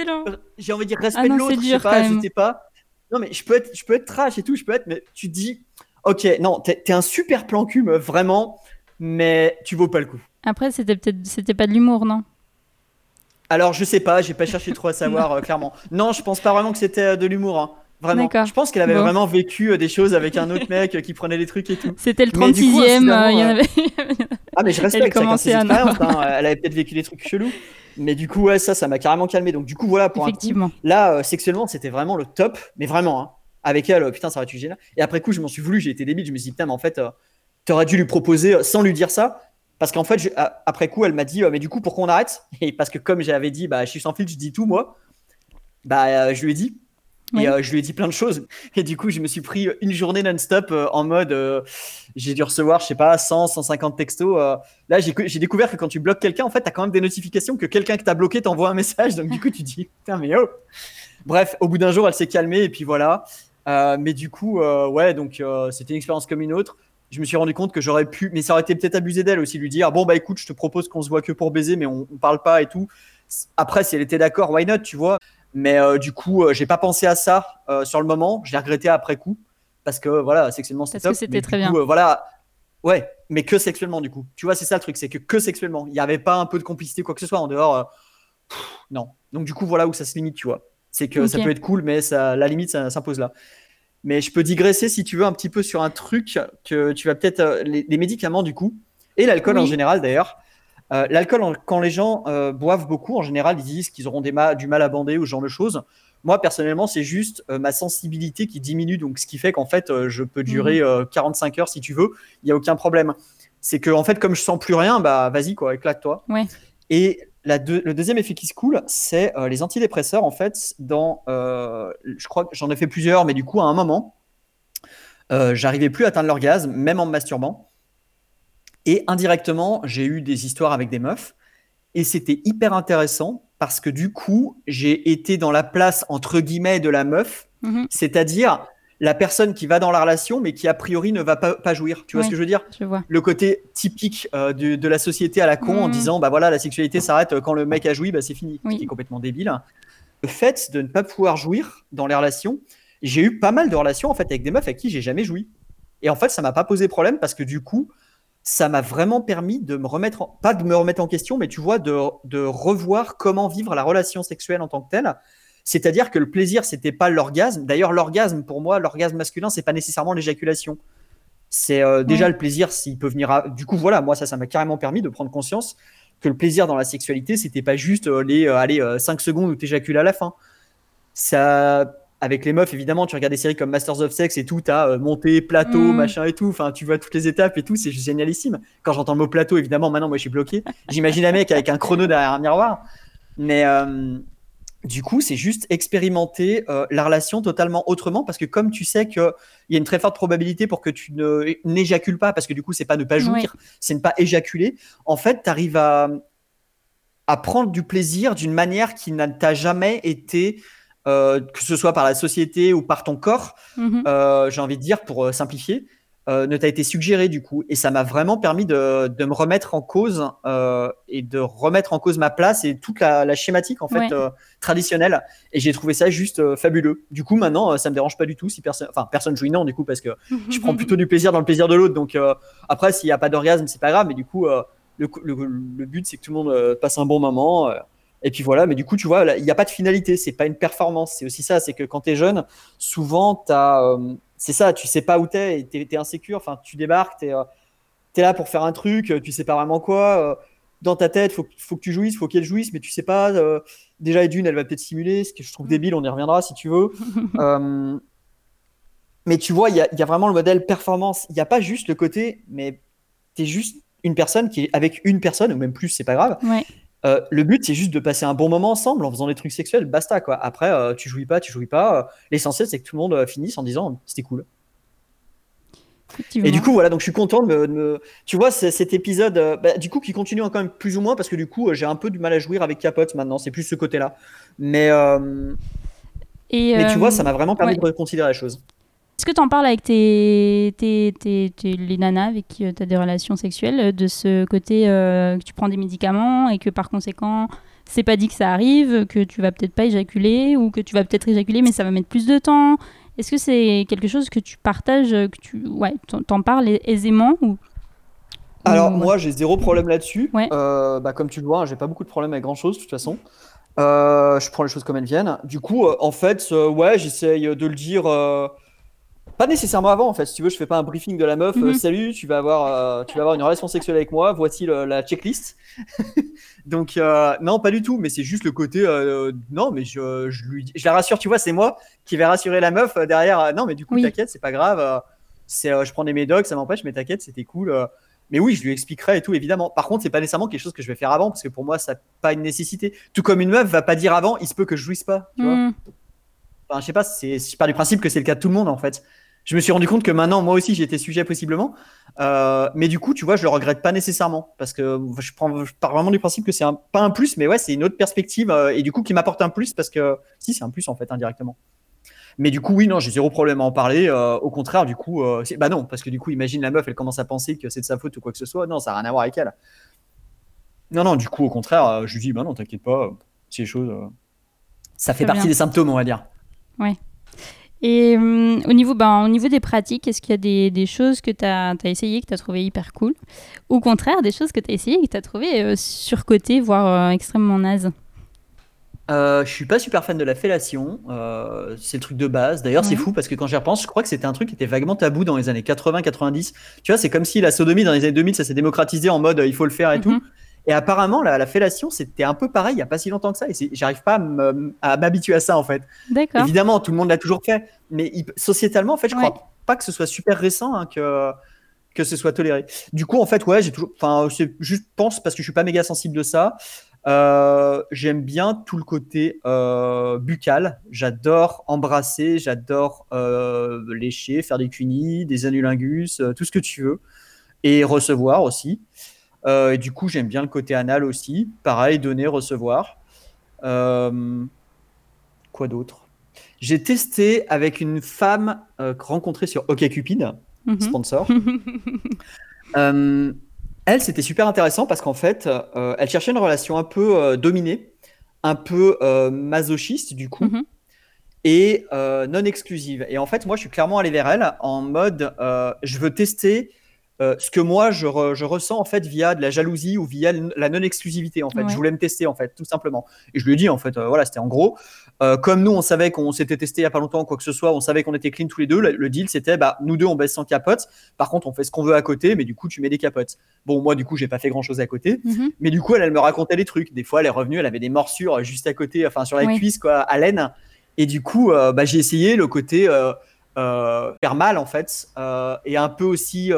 J'ai envie de dire respect Ah non, de l'autre, je sais pas, je sais pas. Non, mais je peux être, je peux être trash et tout, je peux être, mais tu te dis, ok, non, t'es un super plan cul, meuf, vraiment, mais tu vaux pas le coup. Après, c'était peut-être, c'était pas de l'humour, non? Alors, je sais pas, j'ai pas cherché trop à savoir, euh, clairement. Non, je pense pas vraiment que c'était euh, de l'humour, hein. Vraiment. Je pense qu'elle avait Bon. vraiment vécu euh, des choses avec un autre mec qui prenait des trucs et tout. C'était le Mais du coup, 36e. euh, finalement, il y en avait. Ah, mais je respecte chacun commençait ses à hein. Elle avait peut-être vécu des trucs chelous. Mais du coup, ouais, ça, ça m'a carrément calmé. Donc, du coup, voilà, pour un coup, Effectivement. Là, sexuellement, c'était vraiment le top, mais vraiment, hein. Avec elle, euh, putain, ça aurait été génial. Et après coup, je m'en suis voulu, j'ai été débile, je me suis dit, putain, mais en fait, t'aurais dû lui proposer sans lui dire ça. Parce qu'en fait, je- après coup, elle m'a dit, euh, mais du coup, pourquoi on arrête? Et parce que comme j'avais dit, bah, je suis sans filtre, je dis tout, moi, bah, euh, je lui ai dit. Oui. Et euh, je lui ai dit plein de choses. Et du coup, je me suis pris une journée non-stop euh, en mode, euh, j'ai dû recevoir, je sais pas, 100, 150 textos. Là, j'ai j'ai découvert que quand tu bloques quelqu'un, en fait, t'as quand même des notifications que quelqu'un que t'as bloqué t'envoie un message. Donc, du coup, tu dis, putain, mais oh Bref, au bout d'un jour, elle s'est calmée et puis voilà. Mais du coup, ouais, donc c'était une expérience comme une autre. Je me suis rendu compte que j'aurais pu, mais ça aurait été peut-être abusé d'elle aussi, lui dire bon bah écoute, je te propose qu'on se voit que pour baiser, mais on, on parle pas et tout. Après, si elle était d'accord, why not, tu vois? Mais euh, du coup, euh, j'ai pas pensé à ça euh, sur le moment. Je l'ai regretté après coup parce que voilà, sexuellement c'était Parce que c'était très du bien. coup, euh, voilà, ouais, mais que sexuellement du coup. Tu vois, c'est ça le truc, c'est que que sexuellement. Il y avait pas un peu de complicité quoi que ce soit en dehors. pff, non. Donc du coup, voilà où ça se limite, tu vois. C'est que ça peut être cool, mais ça, la limite, ça s'impose là. Mais je peux digresser si tu veux un petit peu sur un truc que tu vas peut-être euh, les, les médicaments du coup et l'alcool en général d'ailleurs. Euh, l'alcool quand les gens euh, boivent beaucoup en général ils disent qu'ils auront des ma- du mal à bander ou ce genre de choses. Moi personnellement c'est juste euh, ma sensibilité qui diminue donc ce qui fait qu'en fait je peux durer euh, 45 heures si tu veux il y a aucun problème. C'est que en fait comme je sens plus rien bah vas-y quoi éclate-toi. Ouais. Et la deux- le deuxième effet qui se coule, c'est euh, les antidépresseurs. En fait, dans, euh, je crois que j'en ai fait plusieurs, mais du coup, à un moment, euh, j'arrivais plus à atteindre l'orgasme, même en me masturbant. Et indirectement, j'ai eu des histoires avec des meufs. Et c'était hyper intéressant parce que du coup, j'ai été dans la place, entre guillemets, de la meuf, Mhm, c'est-à-dire la personne qui va dans la relation, mais qui a priori ne va pas, pas jouir. Tu vois ce que je veux dire? je vois. le côté typique euh, de, de la société à la con en Mhm. disant bah voilà la sexualité s'arrête euh, quand le mec a joui bah c'est fini Oui. ce qui est complètement débile le fait de ne pas pouvoir jouir dans les relations j'ai eu pas mal de relations en fait avec des meufs avec qui j'ai jamais joui et en fait ça m'a pas posé problème parce que du coup ça m'a vraiment permis de me remettre en- pas de me remettre en question mais tu vois de, de revoir comment vivre la relation sexuelle en tant que telle c'est-à-dire que le plaisir c'était pas l'orgasme. D'ailleurs l'orgasme pour moi l'orgasme masculin c'est pas nécessairement l'éjaculation. C'est euh, déjà Ouais. le plaisir s'il peut venir à... du coup voilà moi ça ça m'a carrément permis de prendre conscience que le plaisir dans la sexualité c'était pas juste euh, les euh, allez 5 secondes où t'éjacules à la fin. Ça avec les meufs évidemment tu regardes des séries comme Masters of Sex et tout t'as euh, monté plateau Mm. machin et tout. Enfin tu vois toutes les étapes et tout c'est génialissime. Quand j'entends le mot plateau évidemment maintenant moi je suis bloqué. J'imagine un mec avec un chrono derrière un miroir. Mais euh, du coup, c'est juste expérimenter euh, la relation totalement autrement parce que comme tu sais qu'il y a une très forte probabilité pour que tu ne n'éjacules pas, parce que du coup, c'est pas ne pas jouir, c'est ne pas éjaculer, en fait, tu arrives à, à prendre du plaisir d'une manière qui n'a t'a jamais été, euh, que ce soit par la société ou par ton corps, Mhm. euh, j'ai envie de dire, pour simplifier, euh, ne t'a été suggéré du coup. Et ça m'a vraiment permis de, de me remettre en cause euh, et de remettre en cause ma place et toute la, la schématique en fait Ouais. euh, traditionnelle. Et j'ai trouvé ça juste fabuleux. Du coup, maintenant, ça me dérange pas du tout si personne, enfin personne jouit non du coup parce que je prends plutôt du plaisir dans le plaisir de l'autre. Donc après, s'il n'y a pas d'orgasme, c'est pas grave. Mais du coup, le, le, le but c'est que tout le monde passe un bon moment. Euh, et puis voilà, mais du coup, tu vois, il n'y a pas de finalité, c'est pas une performance. C'est aussi ça, c'est que quand tu es jeune, souvent, euh, c'est ça, tu sais pas où t'es, et t'es, t'es insécure, enfin, tu débarques, t'es, euh, t'es là pour faire un truc, euh, tu sais pas vraiment quoi. euh, dans ta tête, faut, faut que tu jouisses, faut qu'elle jouisse, mais tu sais pas. euh, déjà, et d'une, elle va peut-être simuler, ce que je trouve débile, on y reviendra si tu veux. Euh, mais tu vois, il y a, il y a vraiment le modèle performance. Il n'y a pas juste le côté, mais tu es juste une personne qui est avec une personne, ou même plus, c'est pas grave. Ouais. Euh, le but, c'est juste de passer un bon moment ensemble en faisant des trucs sexuels, basta quoi. Après, euh, tu jouis pas, tu jouis pas. euh, L'essentiel, c'est que tout le monde finisse en disant c'était cool. Et du coup, voilà, donc je suis content de me. de me- Tu vois, c'est- cet épisode, euh, bah, du coup, qui continue quand même plus ou moins, parce que du coup, euh, j'ai un peu du mal à jouir avec Capote maintenant, c'est plus ce côté-là. Mais, euh, Et, mais tu vois, ça m'a vraiment permis ouais. de reconsidérer la chose. Est-ce que tu en parles avec tes, tes, tes- tes- les nanas avec qui tu as des relations sexuelles, euh, de ce côté euh, que tu prends des médicaments et que par conséquent, c'est pas dit que ça arrive, que tu vas peut-être pas éjaculer ou que tu vas peut-être éjaculer mais ça va mettre plus de temps? Est-ce que c'est quelque chose que tu partages, euh, que tu ouais, t'en- parles aisément ou... Alors ou- moi j'ai zéro problème là-dessus. Ouais. Euh, bah, comme tu le vois, hein, j'ai pas beaucoup de problèmes avec grand-chose de toute façon. Euh, je prends les choses comme elles viennent. Du coup, euh, en fait, euh, ouais, j'essaye de le dire. euh, Pas nécessairement avant, en fait. Si tu veux, je fais pas un briefing de la meuf. euh, Mhm. Salut, tu vas avoir, euh, tu vas avoir une relation sexuelle avec moi. Voici le- la checklist. Donc euh, non, pas du tout. Mais c'est juste le côté. non, mais je, je lui, je la rassure. Tu vois, c'est moi qui vais rassurer la meuf derrière. non, mais du coup, Oui. t'inquiète, c'est pas grave. c'est, je prends des médocs, ça m'empêche, mais t'inquiète, c'était cool. mais oui, je lui expliquerai et tout, évidemment. Par contre, c'est pas nécessairement quelque chose que je vais faire avant, parce que pour moi, ça n'a pas une nécessité. Tout comme une meuf va pas dire avant, il se peut que je jouisse pas. Tu vois Hmm. enfin, je sais pas, je pars du principe que c'est le cas de tout le monde en fait. Je me suis rendu compte que maintenant, moi aussi, j'étais sujet possiblement. Euh, mais du coup, tu vois, je le regrette pas nécessairement. Parce que je, prends, je pars vraiment du principe que c'est un, pas un plus, mais ouais, c'est une autre perspective. euh, et du coup, qui m'apporte un plus parce que, si, c'est un plus en fait, indirectement. Mais du coup, oui, non, j'ai zéro problème à en parler. euh, au contraire, du coup, bah non, parce que du coup, imagine la meuf, elle commence à penser que c'est de sa faute ou quoi que ce soit. Non, ça n'a rien à voir avec elle. Non, non, du coup, au contraire, je lui dis, bah non, t'inquiète pas, c'est les choses. ça fait partie bien. des symptômes, on va dire. Et hum, au, niveau, ben, au niveau des pratiques, est-ce qu'il y a des, des choses que tu as, essayé, que tu as trouvé hyper cool? Au contraire, des choses que tu as essayé et que tu as trouvé euh, surcotées, voire euh, extrêmement nazes? Euh, je suis pas super fan de la fellation, euh, c'est le truc de base. D'ailleurs, c'est fou parce que quand j'y repense, je crois que c'était un truc qui était vaguement tabou dans les années 80-90. Tu vois, c'est comme si la sodomie dans les années 2000, ça s'est démocratisé en mode euh, il faut le faire et Mhm. tout. Et apparemment, la, la fellation, c'était un peu pareil il y a pas si longtemps que ça. Et j'arrive pas à m'habituer à ça en fait. D'accord. Évidemment, tout le monde l'a toujours fait, mais il- sociétalement, en fait, je Ouais. crois pas que ce soit super récent hein, que que ce soit toléré. Du coup, en fait, ouais, j'ai toujours, enfin, juste pense parce que je suis pas méga sensible de ça. Euh, j'aime bien tout le côté euh, buccal. J'adore embrasser, j'adore euh, lécher, faire des cunis, des anulingus, tout ce que tu veux, et recevoir aussi. Euh, et du coup, j'aime bien le côté anal aussi. Pareil, donner, recevoir. Euh, quoi d'autre? J'ai testé avec une femme euh, rencontrée sur OkCupid, Mhm. sponsor. Elle, c'était super intéressant parce qu'en fait, elle cherchait une relation un peu dominée, un peu masochiste du coup, Mhm. et non exclusive. Et en fait, moi, je suis clairement allé vers elle en mode, je veux tester euh, ce que moi je, re- je ressens en fait via de la jalousie ou via la non-exclusivité en fait. Ouais. Je voulais me tester en fait, tout simplement. Et je lui ai dit en fait, euh, voilà, c'était en gros, euh, comme nous on savait qu'on s'était testé il y a pas longtemps, quoi que ce soit, on savait qu'on était clean tous les deux. Le, le deal c'était, bah nous deux on baisse sans capote. Par contre, on fait ce qu'on veut à côté, mais du coup tu mets des capotes. Bon, moi du coup j'ai pas fait grand chose à côté, Mhm. mais du coup elle, elle me racontait des trucs. Des fois elle est revenue, elle avait des morsures juste à côté, enfin sur la Oui. cuisse quoi, à laine. Et du coup, bah, j'ai essayé le côté faire mal en fait, et un peu aussi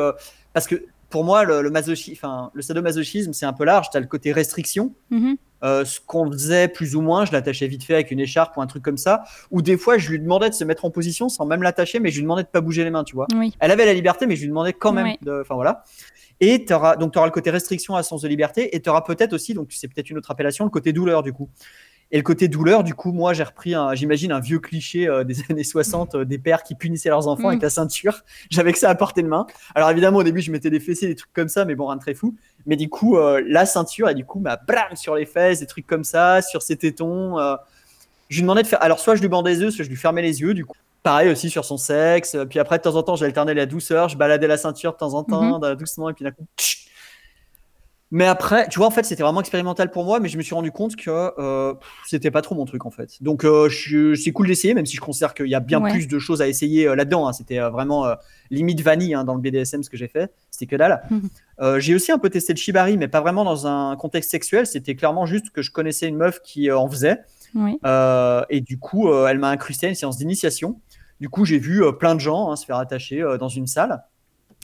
parce que pour moi le, le masochi- enfin le sadomasochisme c'est un peu large. T'as le côté restriction. Mhm. Euh, ce qu'on faisait plus ou moins, je l'attachais vite fait avec une écharpe ou un truc comme ça. Ou des fois, je lui demandais de se mettre en position sans même l'attacher, mais je lui demandais de pas bouger les mains, tu vois. Oui. Elle avait la liberté, mais je lui demandais quand même. De- Enfin voilà. Et donc tu auras le côté restriction à sens de liberté, et tu auras peut-être aussi, donc c'est peut-être une autre appellation, le côté douleur du coup. Et le côté douleur, du coup, moi j'ai repris, j'imagine, un vieux cliché euh, des années 60 euh, des pères qui punissaient leurs enfants Mm. avec la ceinture. J'avais que ça à portée de main. Alors évidemment, au début, je mettais des fessées, des trucs comme ça, mais bon, rien de très fou. Mais du coup, euh, la ceinture, et du coup, ma bram sur les fesses, des trucs comme ça, sur ses tétons. je lui demandais de faire. Alors, soit je lui bandais les yeux, soit je lui fermais les yeux, du coup. Pareil aussi sur son sexe. Puis après, de temps en temps, j'alternais la douceur, je baladais la ceinture de temps en temps, Mhm. doucement, et puis d'un coup. tch. Mais après, tu vois, en fait, c'était vraiment expérimental pour moi, mais je me suis rendu compte que euh, c'était pas trop mon truc, en fait. Donc, euh, c'est cool d'essayer, même si je considère qu'il y a bien Ouais. plus de choses à essayer euh, là-dedans. hein. C'était vraiment limite vanille hein, dans le BDSM, ce que j'ai fait. C'était que dalle. Mhm. J'ai aussi un peu testé le shibari, mais pas vraiment dans un contexte sexuel. C'était clairement juste que je connaissais une meuf qui en faisait. Oui. Et du coup, elle m'a incrusté à une séance d'initiation. Du coup, j'ai vu plein de gens hein, se faire attacher dans une salle.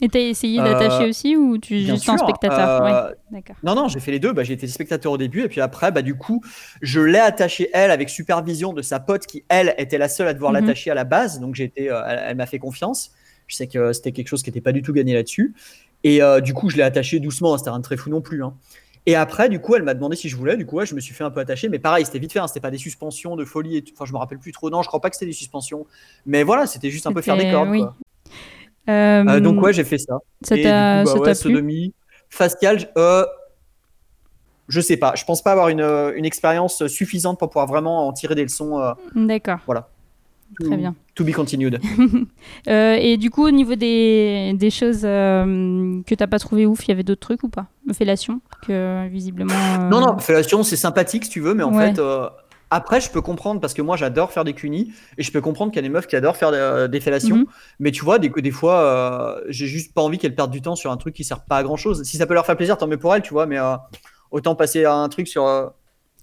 Et t'as essayé Euh, d'attacher aussi ou tu es bien juste en sûr, spectateur euh, Ouais. D'accord. Non, non, j'ai fait les deux. Bah, j'ai été spectateur au début, et puis après, bah, du coup, je l'ai attachée elle avec supervision de sa pote qui, elle, était la seule à devoir Mhm. l'attacher à la base. Donc, été, euh, elle, elle m'a fait confiance. Je sais que c'était quelque chose qui n'était pas du tout gagné là-dessus. Et euh, du coup, je l'ai attaché doucement. C'était rien de très fou non plus. hein. Et après, du coup, elle m'a demandé si je voulais. Du coup, ouais, je me suis fait un peu attacher. Mais pareil, c'était vite fait. Hein, c'était pas des suspensions de folie. Et tout. Enfin, je me rappelle plus trop. Non, je crois pas que c'était des suspensions. Mais voilà, c'était juste un peu faire des cordes. oui. Euh, Euh, donc ouais, j'ai fait ça. ça t'a bah ouais, plu? facial. Euh, je sais pas. Je pense pas avoir une, euh, une expérience suffisante pour pouvoir vraiment en tirer des leçons. euh, D'accord. Voilà. Très to- bien. To be continued. Et du coup, au niveau des, des choses que t'as pas trouvé ouf, il y avait d'autres trucs ou pas? Fellation, que visiblement. Non, non, fellation, c'est sympathique si tu veux, mais en Ouais. fait, après, je peux comprendre parce que moi, j'adore faire des cunis et je peux comprendre qu'il y a des meufs qui adorent faire euh, des fellations. Mhm. Mais tu vois, des, des fois, euh, j'ai juste pas envie qu'elles perdent du temps sur un truc qui sert pas à grand chose. Si ça peut leur faire plaisir, tant mieux pour elles, tu vois, mais euh, autant passer à un truc sur. euh,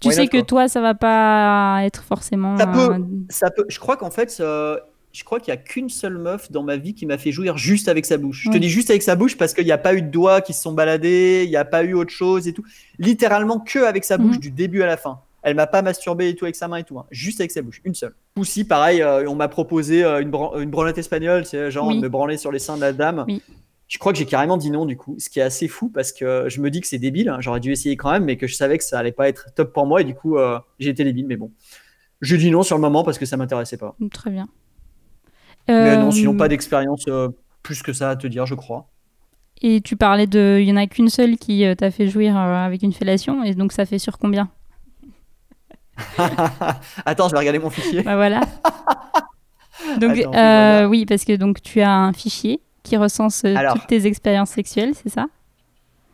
Tu sais not, que quoi. toi, ça va pas être forcément. Ça peut. euh, Ça peut. Je crois qu'en fait, euh, je crois qu'il y a qu'une seule meuf dans ma vie qui m'a fait jouir juste avec sa bouche. Je te dis juste avec sa bouche parce qu'il n'y a pas eu de doigts qui se sont baladés, il n'y a pas eu autre chose et tout. Littéralement que avec sa bouche Mhm. du début à la fin. Elle m'a pas masturbé et tout avec sa main et tout, hein. juste avec sa bouche, une seule. Aussi, pareil, euh, on m'a proposé euh, une, bran- une branlette espagnole, c'est genre Oui. me branler sur les seins de la dame. Oui. Je crois que j'ai carrément dit non du coup, ce qui est assez fou parce que je me dis que c'est débile. hein. J'aurais dû essayer quand même, mais que je savais que ça allait pas être top pour moi et du coup euh, j'ai été débile. Mais bon, j'ai dit non sur le moment parce que ça m'intéressait pas. Très bien. Mais non, sinon pas d'expérience plus que ça à te dire, je crois. Et tu parlais de. Il y en a qu'une seule qui t'a fait jouir avec une fellation, et donc ça fait sur combien? Attends, je vais regarder mon fichier. Bah voilà. donc, Attends, euh, oui, parce que donc tu as un fichier qui recense euh, Alors. toutes tes expériences sexuelles, c'est ça?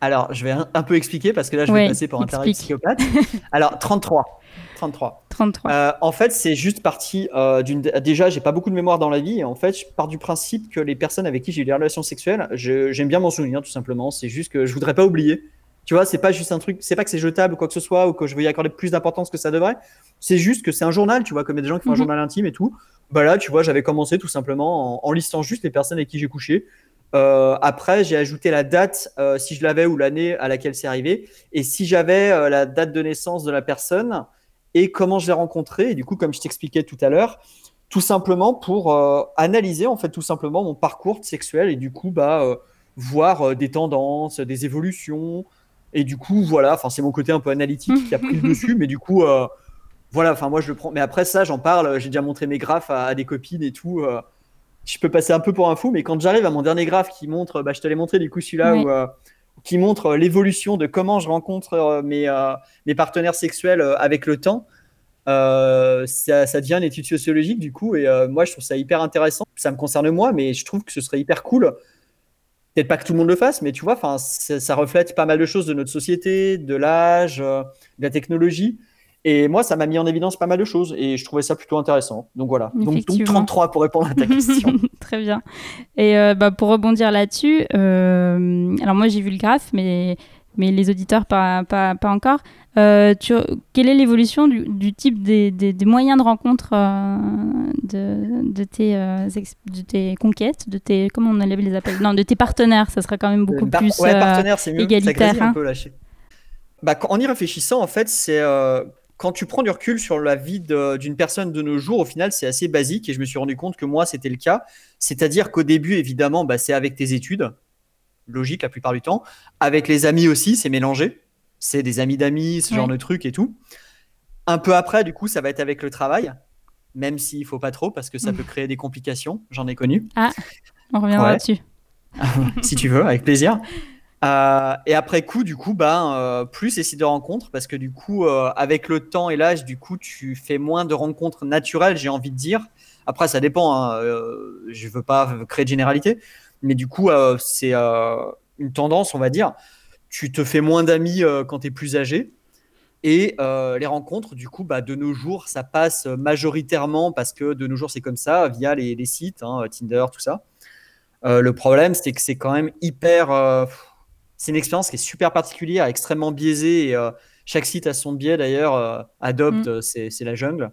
Alors, je vais un, un peu expliquer parce que là, je Ouais, vais passer pour un taré psychopathe. Alors, 33. 33. 33. Euh, en fait, c'est juste parti euh, d'une. Déjà, j'ai pas beaucoup de mémoire dans la vie. Et en fait, je pars du principe que les personnes avec qui j'ai eu des relations sexuelles, j'aime bien m'en souvenir, tout simplement. C'est juste que je voudrais pas oublier. Tu vois, c'est pas juste un truc. C'est pas que c'est jetable ou quoi que ce soit ou que je veux y accorder plus d'importance que ça devrait. C'est juste que c'est un journal, tu vois, comme il y a des gens qui font Mhm. un journal intime et tout. Bah là, tu vois, j'avais commencé tout simplement en, en listant juste les personnes avec qui j'ai couché. Euh, après, j'ai ajouté la date, euh, si je l'avais, ou l'année à laquelle c'est arrivé. Et si j'avais euh, la date de naissance de la personne et comment je l'ai rencontré. Et du coup, comme je t'expliquais tout à l'heure, tout simplement pour analyser, en fait, tout simplement mon parcours sexuel et du coup, bah, voir des tendances, des évolutions. Et du coup, voilà, enfin, c'est mon côté un peu analytique qui a pris le dessus, mais du coup, euh, voilà, enfin, moi, je le prends. Mais après, ça, j'en parle, j'ai déjà montré mes graphes à, à des copines et tout. euh, je peux passer un peu pour un fou, mais quand j'arrive à mon dernier graphe qui montre, bah, je te l'ai montré du coup celui-là, Oui. où, euh, qui montre euh, l'évolution de comment je rencontre euh, mes, euh, mes partenaires sexuels euh, avec le temps, euh, ça, ça devient une étude sociologique du coup, et euh, moi je trouve ça hyper intéressant. Ça me concerne moi, mais je trouve que ce serait hyper cool. Peut-être pas que tout le monde le fasse, mais tu vois, enfin, ça, ça reflète pas mal de choses de notre société, de l'âge, euh, de la technologie. Et moi, ça m'a mis en évidence pas mal de choses et je trouvais ça plutôt intéressant. Donc voilà. Donc, donc Effectivement. 33 pour répondre à ta question. Très bien. Et euh, bah, pour rebondir là-dessus, euh, alors moi j'ai vu le graphe, mais, mais les auditeurs pas, pas, pas encore. Euh, tu, quelle est l'évolution du, du type des, des, des moyens de rencontre euh, de, de, tes, euh, ex- de tes conquêtes, de tes comment on les appelle Non, de tes partenaires, ça sera quand même beaucoup plus. ouais, partenaire, c'est mieux. égalitaire, Ça hein. un peu, là, je sais. Bah, quand- en y réfléchissant, en fait, c'est quand tu prends du recul sur la vie d'une personne de nos jours, au final, c'est assez basique et je me suis rendu compte que moi, c'était le cas. C'est-à-dire qu'au début, évidemment, bah, c'est avec tes études, logique la plupart du temps. Avec les amis aussi, c'est mélangé. C'est des amis d'amis, ce genre de trucs et tout. Un peu après, du coup, ça va être avec le travail, même s'il faut pas trop parce que ça peut créer des complications. J'en ai connu On reviendra Ouais. là-dessus. si tu veux, avec plaisir. Euh, et après coup, du coup, ben, euh, plus c'est sites de rencontres parce que du coup, euh, avec le temps et l'âge, du coup, tu fais moins de rencontres naturelles, j'ai envie de dire. Après, ça dépend. Hein, je veux pas créer de généralité, mais du coup, euh, c'est euh, une tendance, on va dire. Tu te fais moins d'amis euh, quand tu es plus âgé. Et euh, les rencontres, du coup, bah, de nos jours, ça passe majoritairement parce que de nos jours, c'est comme ça, via les, les sites, hein, Tinder, tout ça. Euh, le problème, c'est que c'est quand même hyper. euh, c'est une expérience qui est super particulière, extrêmement biaisée. Et, chaque site a son biais d'ailleurs. Adopt, Mm. euh, c'est la jungle.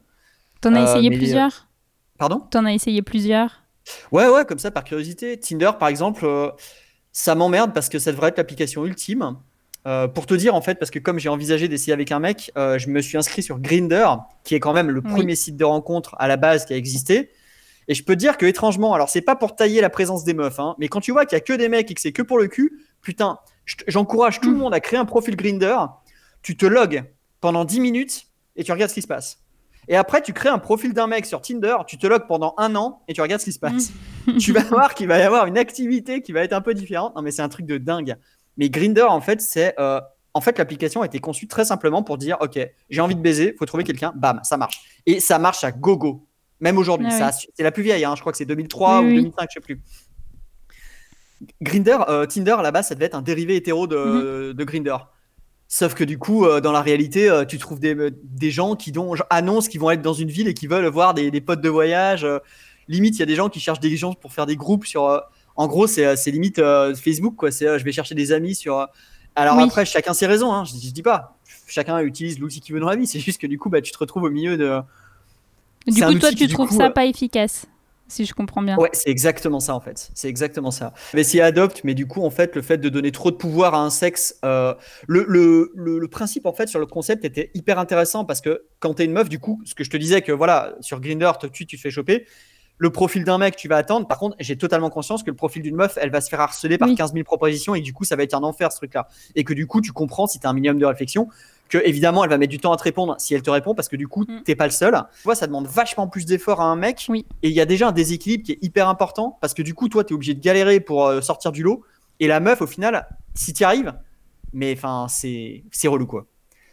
T'en as essayé mais- plusieurs? Pardon? T'en as essayé plusieurs? Ouais, ouais, comme ça, par curiosité. Tinder, par exemple, euh, ça m'emmerde parce que ça devrait être l'application ultime. Euh, pour te dire, en fait, parce que comme j'ai envisagé d'essayer avec un mec, euh, je me suis inscrit sur Grinder, qui est quand même le Oui. premier site de rencontre à la base qui a existé. Et je peux te dire que, étrangement, alors c'est pas pour tailler la présence des meufs, hein, mais quand tu vois qu'il y a que des mecs et que c'est que pour le cul, putain, J'encourage tout le Mm. monde à créer un profil Grinder. Tu te logs pendant 10 minutes et tu regardes ce qui se passe. Et après, tu crées un profil d'un mec sur Tinder, tu te logs pendant un an et tu regardes ce qui se passe. tu vas voir qu'il va y avoir une activité qui va être un peu différente. Non, mais c'est un truc de dingue. Mais Grinder, en fait, c'est. euh, en fait, l'application a été conçue très simplement pour dire Ok, j'ai envie de baiser, faut trouver quelqu'un, bam, ça marche. Et ça marche à gogo. Même aujourd'hui. Ah oui. C'est la plus vieille, hein, je crois que c'est 2003 Oui, ou oui. 2005, je sais plus. Grinder, euh, Tinder, base, ça devait être un dérivé hétéro de, de Grinder. Sauf que du coup, euh, dans la réalité, euh, tu trouves des, des gens qui dont, annoncent qu'ils vont être dans une ville et qui veulent voir des, des potes de voyage. euh, limite, il y a des gens qui cherchent des gens pour faire des groupes sur. euh, en gros, c'est euh, limite euh, Facebook, quoi. C'est euh, je vais chercher des amis sur. euh, alors Oui. après, chacun ses raisons. Hein, je, je dis pas. Chacun utilise l'outil qu'il veut dans la vie. C'est juste que du coup, bah, tu te retrouves au milieu de. Du coup, toi, tu trouves coup, ça euh, pas efficace, si je comprends bien. Ouais, c'est exactement ça en fait. C'est exactement ça. Mais s'y adopte, mais du coup, en fait, le fait de donner trop de pouvoir à un sexe, euh, le, le, le, le principe en fait sur le concept était hyper intéressant parce que quand t'es une meuf, du coup, ce que je te disais que voilà, sur de suite, tu te fais choper. Le profil d'un mec, tu vas attendre. Par contre, j'ai totalement conscience que le profil d'une meuf, elle va se faire harceler par Oui. 15 000 propositions et que du coup, ça va être un enfer ce truc-là. Et que du coup, tu comprends si tu as un minimum de réflexion que évidemment, elle va mettre du temps à te répondre si elle te répond parce que du coup, Mm. t'es pas le seul. Tu vois, ça demande vachement plus d'efforts à un mec. Oui. Et il y a déjà un déséquilibre qui est hyper important parce que du coup, toi, tu es obligé de galérer pour euh, sortir du lot. Et la meuf, au final, si tu arrives, mais enfin, c'est c'est relou quoi.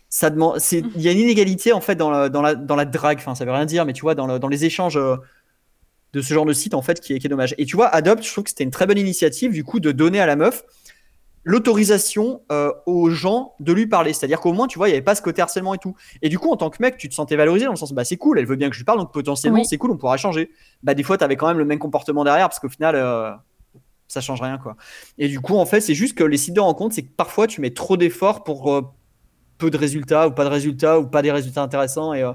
Ça demande, c'est, il y a une inégalité en fait dans la, dans la, dans la drague. Enfin, ça veut rien dire, mais tu vois, dans, le- dans les échanges euh, de ce genre de site en fait, qui est, qui est dommage. Et tu vois, Adopt, je trouve que c'était une très bonne initiative du coup de donner à la meuf l'autorisation euh, aux gens de lui parler. C'est-à-dire qu'au moins, tu vois, il n'y avait pas ce côté harcèlement et tout. Et du coup, en tant que mec, tu te sentais valorisé dans le sens, bah c'est cool, elle veut bien que je lui parle, donc potentiellement, Oui. c'est cool, on pourra changer. Bah des fois, tu avais quand même le même comportement derrière, parce qu'au final, euh, ça change rien, quoi. Et du coup, en fait, c'est juste que les sites de rencontres, c'est que parfois, tu mets trop d'efforts pour euh, peu de résultats, ou pas de résultats, ou pas des résultats intéressants. Et euh,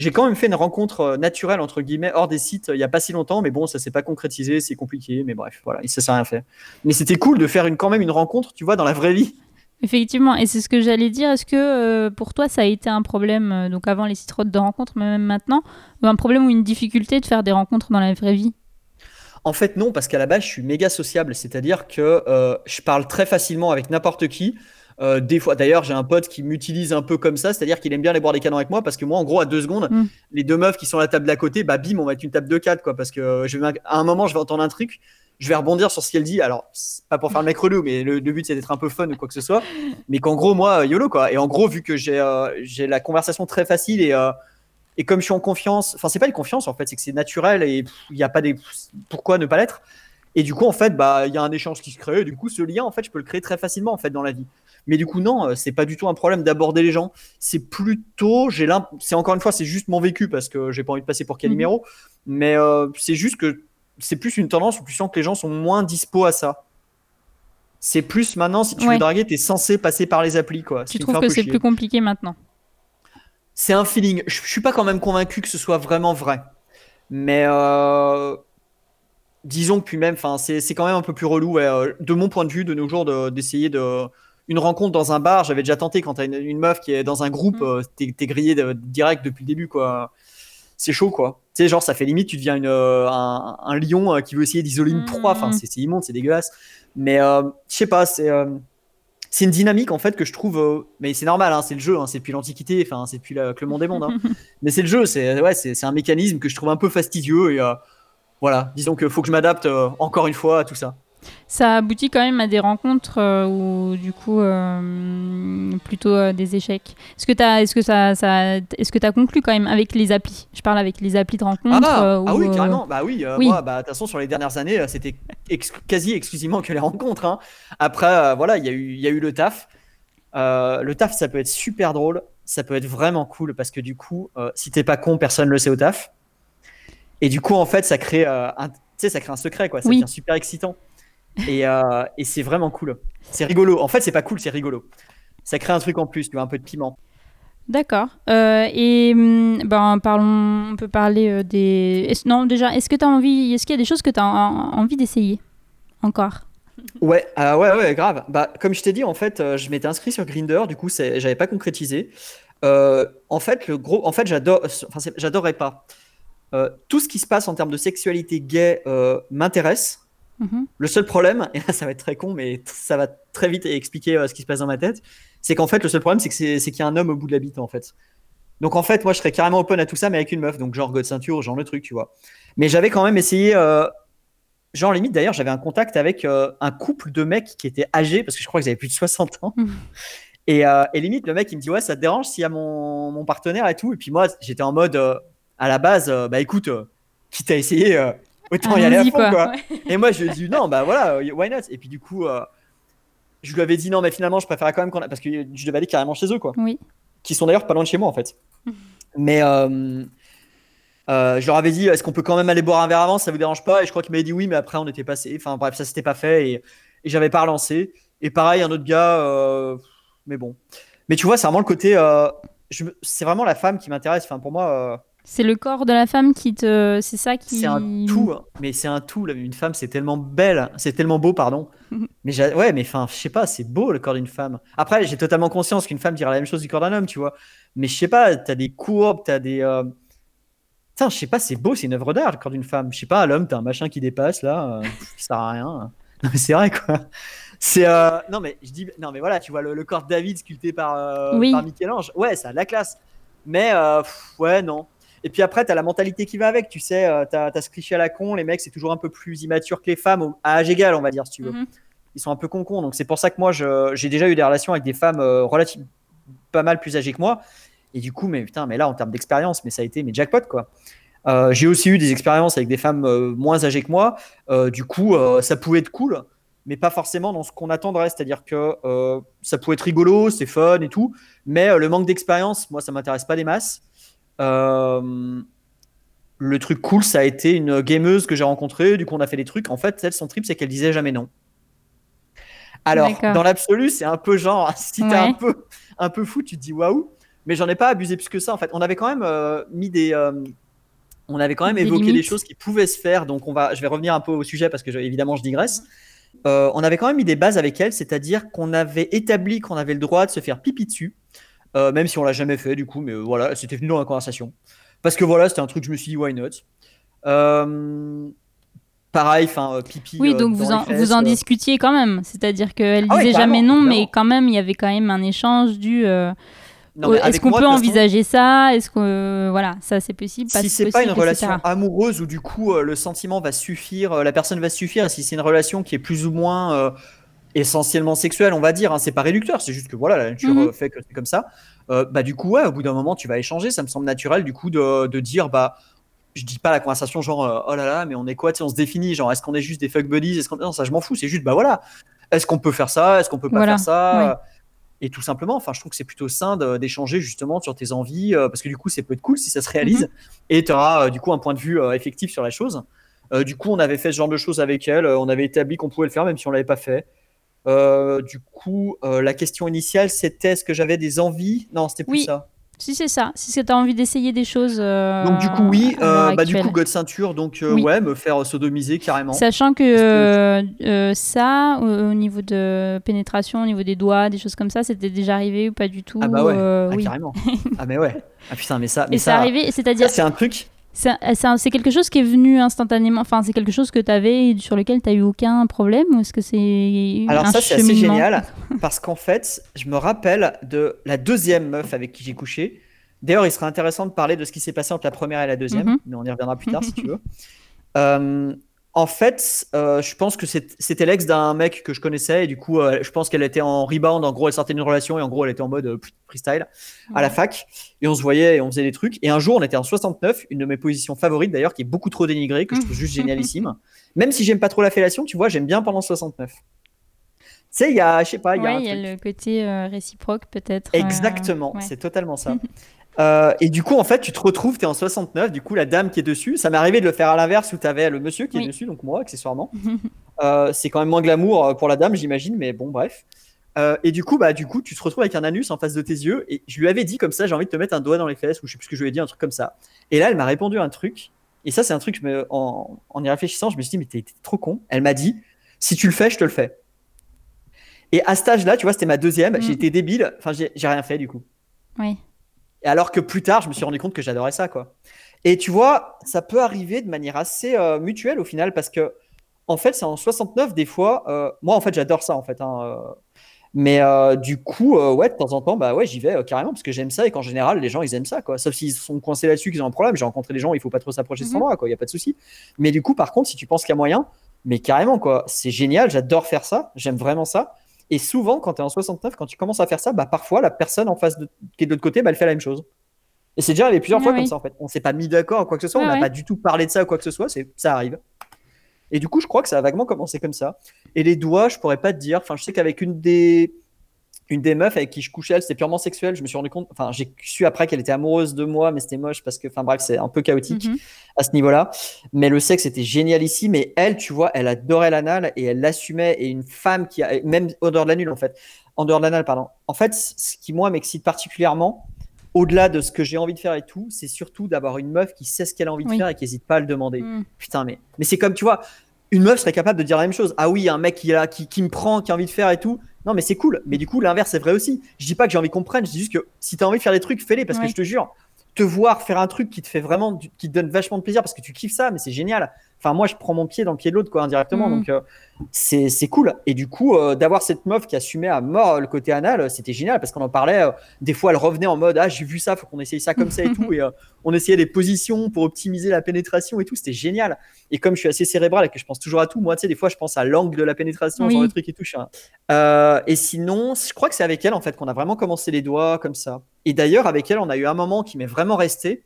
j'ai quand même fait une rencontre euh, naturelle, entre guillemets, hors des sites, euh, il n'y a pas si longtemps, mais bon, ça s'est pas concrétisé, c'est compliqué, mais bref, voilà, ça s'est rien fait. Mais c'était cool de faire une, quand même une rencontre, tu vois, dans la vraie vie. Effectivement, et c'est ce que j'allais dire. Est-ce que euh, pour toi, ça a été un problème, euh, donc avant les sites de rencontres, mais même maintenant, un problème ou une difficulté de faire des rencontres dans la vraie vie? En fait, non, parce qu'à la base, je suis méga sociable, c'est-à-dire que euh, je parle très facilement avec n'importe qui. Euh, des fois, d'ailleurs, j'ai un pote qui m'utilise un peu comme ça, c'est-à-dire qu'il aime bien aller boire des canons avec moi, parce que moi, en gros, à deux secondes, Mm. les deux meufs qui sont à la table d'à côté, bah bim, on va être une table de quatre, quoi, parce que euh, je vais, à un moment, je vais entendre un truc, je vais rebondir sur ce qu'elle dit. Alors, pas pour faire le mec relou, mais le, le but c'est d'être un peu fun ou quoi que ce soit. Mais qu'en gros, moi, YOLO, quoi. Et en gros, vu que j'ai euh, j'ai la conversation très facile et, euh, et comme je suis en confiance, enfin, c'est pas une confiance en fait, c'est que c'est naturel et il n'y a pas des. Pourquoi ne pas l'être Et du coup, en fait, bah, il y a un échange qui se crée. Et du coup, ce lien, en fait, je peux le créer très facilement en fait dans la vie. Mais du coup, non, euh, c'est pas du tout un problème d'aborder les gens. C'est plutôt, j'ai c'est encore une fois, c'est juste mon vécu parce que j'ai pas envie de passer pour Calimero. Mais euh, c'est juste que c'est plus une tendance où tu sens que les gens sont moins dispo à ça. C'est plus maintenant, si tu Ouais. veux draguer, t'es censé passer par les applis, quoi. Tu trouves que c'est plus compliqué maintenant? C'est un feeling. Je, je suis pas quand même convaincu que ce soit vraiment vrai. Mais euh, disons que puis même, c'est quand même un peu plus relou. ouais, de mon point de vue, de nos jours, de- d'essayer de, une rencontre dans un bar. J'avais déjà tenté quand t'as une, une meuf qui est dans un groupe, Mm. euh, t'es grillé de- direct depuis le début, quoi. C'est chaud, quoi. Tu sais, genre, ça fait limite, tu deviens une, euh, un, un lion euh, qui veut essayer d'isoler une Mm. proie. Enfin, c'est c'est immonde, c'est dégueulasse. Mais euh, je sais pas, c'est. c'est une dynamique en fait que je trouve, mais c'est normal, hein, c'est le jeu, hein, c'est depuis l'Antiquité, enfin c'est depuis la- que le monde est monde. hein. mais c'est le jeu, c'est ouais, c'est un mécanisme que je trouve un peu fastidieux et voilà, disons qu'il faut que je m'adapte encore une fois à tout ça. Ça aboutit quand même à des rencontres euh, ou du coup euh, plutôt euh, des échecs. Est-ce que t'as, est-ce que ça, ça est-ce que t'as conclu quand même avec les applis? Je parle avec les applis de rencontres. Ah, ah ou, oui, carrément. Bah oui, oui. moi, bah, de toute façon, sur les dernières années, c'était ex- quasi exclusivement que les rencontres. hein. Après, voilà, il y, a eu- il y a eu le taf. Le taf, ça peut être super drôle. Ça peut être vraiment cool parce que du coup, si t'es pas con, personne le sait au taf. Et du coup, en fait, ça crée, un, ça crée un secret, quoi. Ça Oui. devient super excitant. Et, euh, et c'est vraiment cool. C'est rigolo. En fait, c'est pas cool, c'est rigolo. Ça crée un truc en plus, tu vois, un peu de piment. D'accord. Euh, et hum, ben parlons, on peut parler euh, des. non, déjà, est-ce que t'as envie, est-ce qu'il y a des choses que t'as en- envie d'essayer encore? Ouais, ah ouais, ouais, grave. Bah, comme je t'ai dit, en fait, je m'étais inscrit sur Grinder, du coup, j'avais pas concrétisé. En fait, le gros, en fait, j'adore, enfin, j'adorais pas. Tout ce qui se passe en termes de sexualité gay m'intéresse, Mhm. Le seul problème, et là ça va être très con, mais ça va très vite expliquer euh, ce qui se passe dans ma tête, c'est qu'en fait le seul problème c'est qu'il y a un homme au bout de la bite en fait. Donc en fait moi je serais carrément open à tout ça mais avec une meuf, donc genre God ceinture, genre le truc tu vois. Mais j'avais quand même essayé, euh, genre limite d'ailleurs j'avais un contact avec euh, un couple de mecs qui étaient âgés parce que je crois qu'ils avaient plus de 60 ans. Mhm. Et, et limite le mec il me dit ouais ça te dérange s'il y a mon, mon partenaire et tout. Et puis moi j'étais en mode à la base bah écoute quitte à essayer autant y aller à fond quoi. quoi. Ouais. Et moi, je lui ai dit non, bah voilà, why not? Et puis du coup, euh, je lui avais dit non, mais finalement, je préférais quand même qu'on a... parce que je devais aller carrément chez eux, quoi. Oui. Qui sont d'ailleurs pas loin de chez moi, en fait. Mais euh, euh, je leur avais dit, est-ce qu'on peut quand même aller boire un verre avant? Ça vous dérange pas? Et je crois qu'il m'avait dit oui, mais après, on était passé. Enfin bref, ça s'était pas fait et, et j'avais pas relancé. Et pareil, un autre gars, mais bon. Mais tu vois, c'est vraiment le côté. je c'est vraiment la femme qui m'intéresse. Enfin, pour moi. C'est le corps de la femme qui te. C'est ça qui. c'est un tout, hein. mais c'est un tout. là. Une femme, c'est tellement belle, c'est tellement beau, pardon. mais ouais, mais enfin, je sais pas, c'est beau le corps d'une femme. Après, j'ai totalement conscience qu'une femme dirait la même chose du corps d'un homme, tu vois. Mais je sais pas, t'as des courbes, t'as des. euh, Putain, je sais pas, c'est beau, c'est une œuvre d'art le corps d'une femme. Je sais pas, l'homme, t'as un machin qui dépasse là, euh, qui sert à rien. Non, mais c'est vrai quoi. C'est euh, non mais je dis non mais voilà tu vois le, le corps de David sculpté par euh, Oui. par Michel-Ange ouais ça a de la classe mais pff, ouais non et puis après, tu as la mentalité qui va avec, tu sais, euh, tu as, ce cliché à la con, les mecs, c'est toujours un peu plus immature que les femmes, à âge égal, on va dire, si tu veux. Mhm. Ils sont un peu con-con, donc c'est pour ça que moi, j'ai déjà eu des relations avec des femmes euh, relativement pas mal plus âgées que moi, et du coup, mais putain, mais là, en termes d'expérience, mais ça a été mes jackpot, quoi. Euh, j'ai aussi eu des expériences avec des femmes euh, moins âgées que moi, du coup, ça pouvait être cool, mais pas forcément dans ce qu'on attendrait, c'est-à-dire que ça pouvait être rigolo, c'est fun et tout, mais le manque d'expérience, moi, ça m'intéresse pas des masses. Euh, le truc cool, ça a été une gameuse que j'ai rencontrée. Du coup, on a fait des trucs. En fait, elle, son trip, c'est qu'elle disait jamais non. Alors, dans l'absolu, c'est un peu genre, si t'es Ouais. un peu, un peu fou, tu te dis waouh. Mais j'en ai pas abusé plus que ça. En fait, on avait quand même euh, mis des. euh, on avait quand même Des évoqué des choses qui pouvaient se faire. Donc, on va, je vais revenir un peu au sujet parce que je- évidemment, je digresse. Euh, on avait quand même mis des bases avec elle, c'est-à-dire qu'on avait établi qu'on avait le droit de se faire pipi dessus, euh, même si on l'a jamais fait du coup, mais euh, voilà, c'était venu dans la conversation. Parce que voilà, c'était un truc, je me suis dit, why not? Euh, Pareil, enfin, euh, pipi. Oui, donc vous en, fesses, vous en discutiez quand même. C'est-à-dire qu'elle Ah ouais, disait jamais non, mais quand même, il y avait quand même un échange du. Est-ce qu'on peut envisager ça? Est-ce que voilà, ça c'est possible Si c'est pas une relation etc. amoureuse où du coup le sentiment va suffire, la personne va suffire, et si c'est une relation qui est plus ou moins essentiellement sexuelle, on va dire, hein, c'est pas réducteur, c'est juste que voilà, la nature Mhm. euh, fait que c'est comme ça. Euh, bah du coup ouais, au bout d'un moment tu vas échanger, ça me semble naturel du coup de, de dire bah je dis pas la conversation genre euh, oh là là mais on est quoi, tu sais, on se définit genre est-ce qu'on est juste des fuck buddies, est-ce qu'on non ça je m'en fous, c'est juste bah voilà, est-ce qu'on peut faire ça, est-ce qu'on peut pas Voilà, faire ça oui. et tout simplement, enfin, je trouve que c'est plutôt sain d'échanger justement sur tes envies, euh, parce que du coup, c'est peut être cool si ça se réalise, et tu auras du coup un point de vue effectif sur la chose. Du coup, on avait fait ce genre de choses avec elle, on avait établi qu'on pouvait le faire, même si on l'avait pas fait. Euh, du coup, euh, la question initiale, c'était est-ce que j'avais des envies? Non, c'était plus Oui. ça. Si c'est ça, si tu as envie d'essayer des choses. euh, Donc du coup, oui, bah, du coup, God ceinture, donc Oui. ouais, me faire sodomiser carrément. Sachant que ça, au, au niveau de pénétration, au niveau des doigts, des choses comme ça, c'était déjà arrivé ou pas du tout Ah bah ouais, ah, oui. carrément. ah mais ouais. Ah putain, mais ça, mais Et c'est ça, arrivé, ça, c'est-à-dire, c'est un truc. C'est c'est quelque chose qui est venu instantanément, enfin, c'est quelque chose que tu avais et sur lequel tu as eu aucun problème ou est-ce que c'est Alors un ça c'est assez génial parce qu'en fait je me rappelle de la deuxième meuf avec qui j'ai couché. D'ailleurs il serait intéressant de parler de ce qui s'est passé entre la première et la deuxième, Mhm. mais on y reviendra plus tard si tu veux. Euh, en fait euh, je pense que c'était l'ex d'un mec que je connaissais et du coup euh, je pense qu'elle était en rebound, en gros elle sortait d'une relation et en gros elle était en mode euh, freestyle à la fac et on se voyait et on faisait des trucs et un jour on était en 69, une de mes positions favorites d'ailleurs qui est beaucoup trop dénigrée, que je trouve juste génialissime. Même si j'aime pas trop la fellation, tu vois, j'aime bien pendant 69. Tu sais, il y a, je sais pas, il y a Ouais, un il y a truc. le côté réciproque peut-être. Exactement, ouais. c'est totalement ça. Euh, et du coup, en fait, tu te retrouves, tu es en 69, du coup, la dame qui est dessus, ça m'est arrivé de le faire à l'inverse où tu avais le monsieur qui Oui. est dessus, donc moi, accessoirement. Euh, c'est quand même moins glamour euh, pour la dame, j'imagine, mais bon, bref. Euh, et du coup, bah, du coup, tu te retrouves avec un anus en face de tes yeux, et je lui avais dit comme ça, j'ai envie de te mettre un doigt dans les fesses, ou je sais plus ce que je lui ai dit, un truc comme ça. Et là, elle m'a répondu un truc, et ça, c'est un truc, je me- en, en y réfléchissant, je me suis dit, mais t'es trop con. Elle m'a dit, si tu le fais, je te le fais. Et à cet âge-là, tu vois, c'était ma deuxième, Mm. j'ai été débile, enfin, j'ai rien fait du coup. Oui. Et alors que plus tard, je me suis rendu compte que j'adorais ça, quoi. Et tu vois, ça peut arriver de manière assez euh, mutuelle au final, parce que en fait, c'est en 69 des fois. euh, moi, en fait, j'adore ça en fait. hein, euh, mais du coup, ouais, de temps en temps, bah ouais, j'y vais carrément parce que j'aime ça et qu'en général, les gens ils aiment ça quoi. Sauf s'ils sont coincés là-dessus, qu'ils ont un problème. J'ai rencontré des gens, il faut pas trop s'approcher Mhm. sans moi quoi. Il y a pas de souci. Mais du coup, par contre, si tu penses qu'il y a moyen, mais carrément quoi, c'est génial. J'adore faire ça. J'aime vraiment ça. Et souvent, quand tu es en 69, quand tu commences à faire ça, bah parfois la personne en face de, qui est de l'autre côté, bah, elle fait la même chose. Et c'est déjà arrivé plusieurs Ah fois oui. comme ça en fait. On s'est pas mis d'accord ou quoi que ce soit. Ouais, on n'a ouais. pas du tout parlé de ça ou quoi que ce soit. C'est ça arrive. Et du coup, je crois que ça a vaguement commencé comme ça. Et les doigts, je pourrais pas te dire. Enfin, je sais qu'avec une des une des meufs avec qui je couchais, elle, c'était purement sexuel. Je me suis rendu compte. Enfin, j'ai su après qu'elle était amoureuse de moi, mais c'était moche parce que, enfin bref, c'est un peu chaotique Mhm. à ce niveau-là. Mais le sexe était génial ici. Mais elle, tu vois, elle adorait l'anal et elle l'assumait. Et une femme qui a, même en dehors de l'anal, en fait, en dehors de l'anal, pardon. En fait, ce qui moi m'excite particulièrement, au-delà de ce que j'ai envie de faire et tout, c'est surtout d'avoir une meuf qui sait ce qu'elle a envie de faire et qui n'hésite pas à le demander. Mm. Putain, mais, mais c'est comme, tu vois, une meuf serait capable de dire la même chose. Ah oui, un mec qui, là, qui, qui me prend, qui a envie de faire et tout. Non, mais c'est cool. Mais du coup, l'inverse, c'est vrai aussi. Je dis pas que j'ai envie qu'on prenne. Je dis juste que si tu as envie de faire des trucs, fais-les. Parce Ouais. que je te jure, te voir faire un truc qui te fait vraiment, qui te donne vachement de plaisir parce que tu kiffes ça, mais c'est génial. Enfin, moi, je prends mon pied dans le pied de l'autre, quoi, indirectement. Mhm. Donc, euh, c'est c'est cool. Et du coup, euh, d'avoir cette meuf qui assumait à mort le côté anal, euh, c'était génial parce qu'on en parlait. euh, des fois, elle revenait en mode Ah, j'ai vu ça, faut qu'on essaye ça comme ça et tout. Et on essayait des positions pour optimiser la pénétration et tout. C'était génial. Et comme je suis assez cérébral et que je pense toujours à tout, moi, tu sais, des fois, je pense à l'angle de la pénétration, Oui. genre le truc et tout. et sinon, je crois que c'est avec elle, en fait, qu'on a vraiment commencé les doigts comme ça. Et d'ailleurs, avec elle, on a eu un moment qui m'est vraiment resté.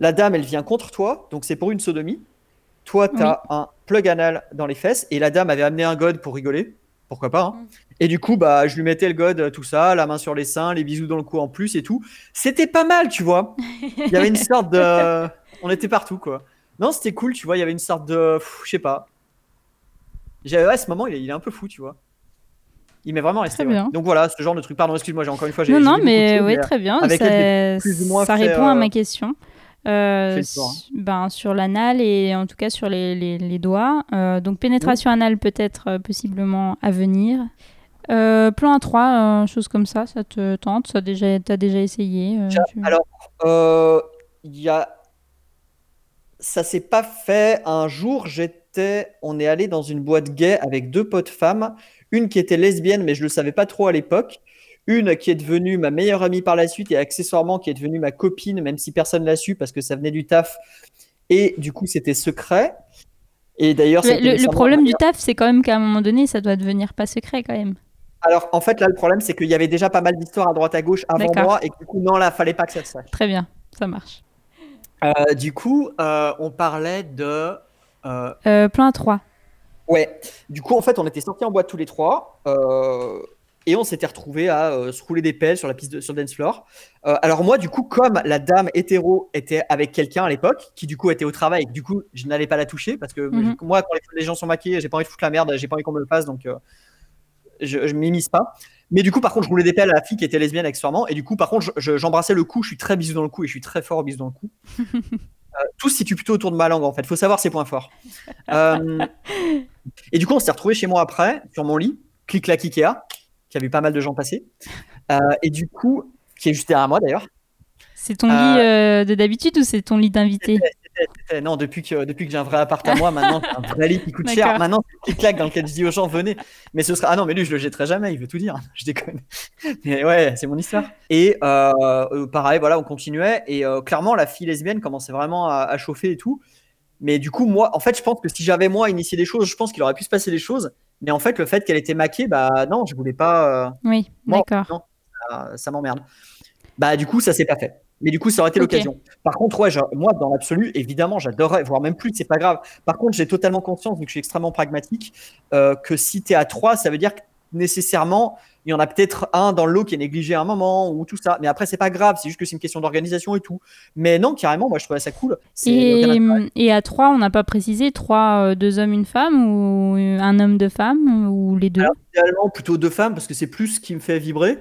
La dame, elle vient contre toi, donc c'est pour une sodomie. Toi, tu as un plug anal dans les fesses, et la dame avait amené un god pour rigoler. Pourquoi pas hein. Mm. Et du coup, bah, je lui mettais le god, euh, tout ça, la main sur les seins, les bisous dans le cou en plus et tout. C'était pas mal, tu vois. Il y avait une sorte de. On était partout, quoi. Non, c'était cool, tu vois. Il y avait une sorte de. Je sais pas. J'avais- Ouais, ce moment, il est, il est un peu fou, tu vois. Il m'est vraiment resté. Très ouais. bien. Donc voilà, ce genre de truc. Pardon, excuse-moi, j'ai encore une fois. j'ai- Non, non, mais oui, très bien. avec ça elle, j'ai plus ou moins ça répond à euh, ma question. Euh, hein. ben, sur l'anal et en tout cas sur les, les- les doigts. Euh, donc pénétration anale peut-être euh, possiblement à venir. Plan A3, euh, chose comme ça, ça te tente Ça déjà, t'as déjà essayé tu- Alors, il y a. Ça s'est pas fait. Un jour, j'étais. On est allé dans une boîte gay avec deux potes femmes. Une qui était lesbienne, mais je le savais pas trop à l'époque. Une qui est devenue ma meilleure amie par la suite et accessoirement qui est devenue ma copine, même si personne l'a su parce que ça venait du taf. Et du coup, c'était secret. Et d'ailleurs, Le, problème du taf, c'est quand même qu'à un moment donné, ça doit devenir pas secret quand même. Alors, en fait, là, le problème, c'est qu'il y avait déjà pas mal d'histoires à droite à gauche avant moi et que du coup, non, là, fallait pas que ça se sache. Très bien, ça marche. Euh, du coup, euh, on parlait de. euh, Euh, plan A3. ouais. Du coup, en fait, on était sortis en boîte tous les trois. Et on s'était retrouvés à euh, se rouler des pelles sur la piste de, sur le dance floor. Euh, alors moi, du coup, comme la dame hétéro était avec quelqu'un à l'époque, qui du coup était au travail, du coup, je n'allais pas la toucher parce que Mhm. moi, quand les, les gens sont maquillés, j'ai pas envie de foutre la merde, j'ai pas envie qu'on me le fasse, donc euh, je, je m'immisce pas. Mais du coup, par contre, je roulais des pelles à la fille qui était lesbienne accessoirement, et du coup, par contre, je- je- j'embrassais le cou. Je suis très bisou dans le cou et je suis très fort au bisou dans le cou. Euh, tout se situe plutôt autour de ma langue en fait. Faut savoir ses points forts. Et du coup, on s'est retrouvé chez moi après, sur mon lit, clic clac Ikea, qui a vu pas mal de gens passer. Euh, et du coup, qui est juste derrière moi d'ailleurs. C'est ton Euh, lit euh, de d'habitude ou c'est ton lit d'invité? Non, depuis que, depuis que j'ai un vrai appart à moi, maintenant un vrai lit qui coûte cher. Maintenant, c'est clac dans lequel je dis aux gens venez. Mais ce sera. Ah non, mais lui, je le jetterai jamais, il veut tout dire. Je déconne. Mais ouais, c'est mon histoire. Et euh, euh, pareil, voilà, on continuait. Et euh, clairement, la fille lesbienne commençait vraiment à, à chauffer et tout. Mais du coup, moi, en fait, je pense que si j'avais moi initié des choses, je pense qu'il aurait pu se passer des choses. Mais en fait, le fait qu'elle était maquée, bah non, je voulais pas. euh, Oui, d'accord. ça, ça m'emmerde. Bah du coup, ça s'est pas fait. Mais du coup, ça aurait été l'occasion. Par contre, ouais, moi, dans l'absolu, évidemment, j'adorerais, voire même plus, c'est pas grave. Par contre, j'ai totalement conscience, vu que je suis extrêmement pragmatique, euh, que si tu es à 3, ça veut dire que nécessairement, il y en a peut-être un dans le lot qui est négligé à un moment, ou tout ça. Mais après, c'est pas grave, c'est juste que c'est une question d'organisation et tout. Mais non, carrément, moi, je trouvais ça cool. Et, à trois, on n'a pas précisé trois, euh, deux hommes, une femme ou un homme, deux femmes ou les deux? Alors, idéalement, plutôt deux femmes, parce que c'est plus ce qui me fait vibrer.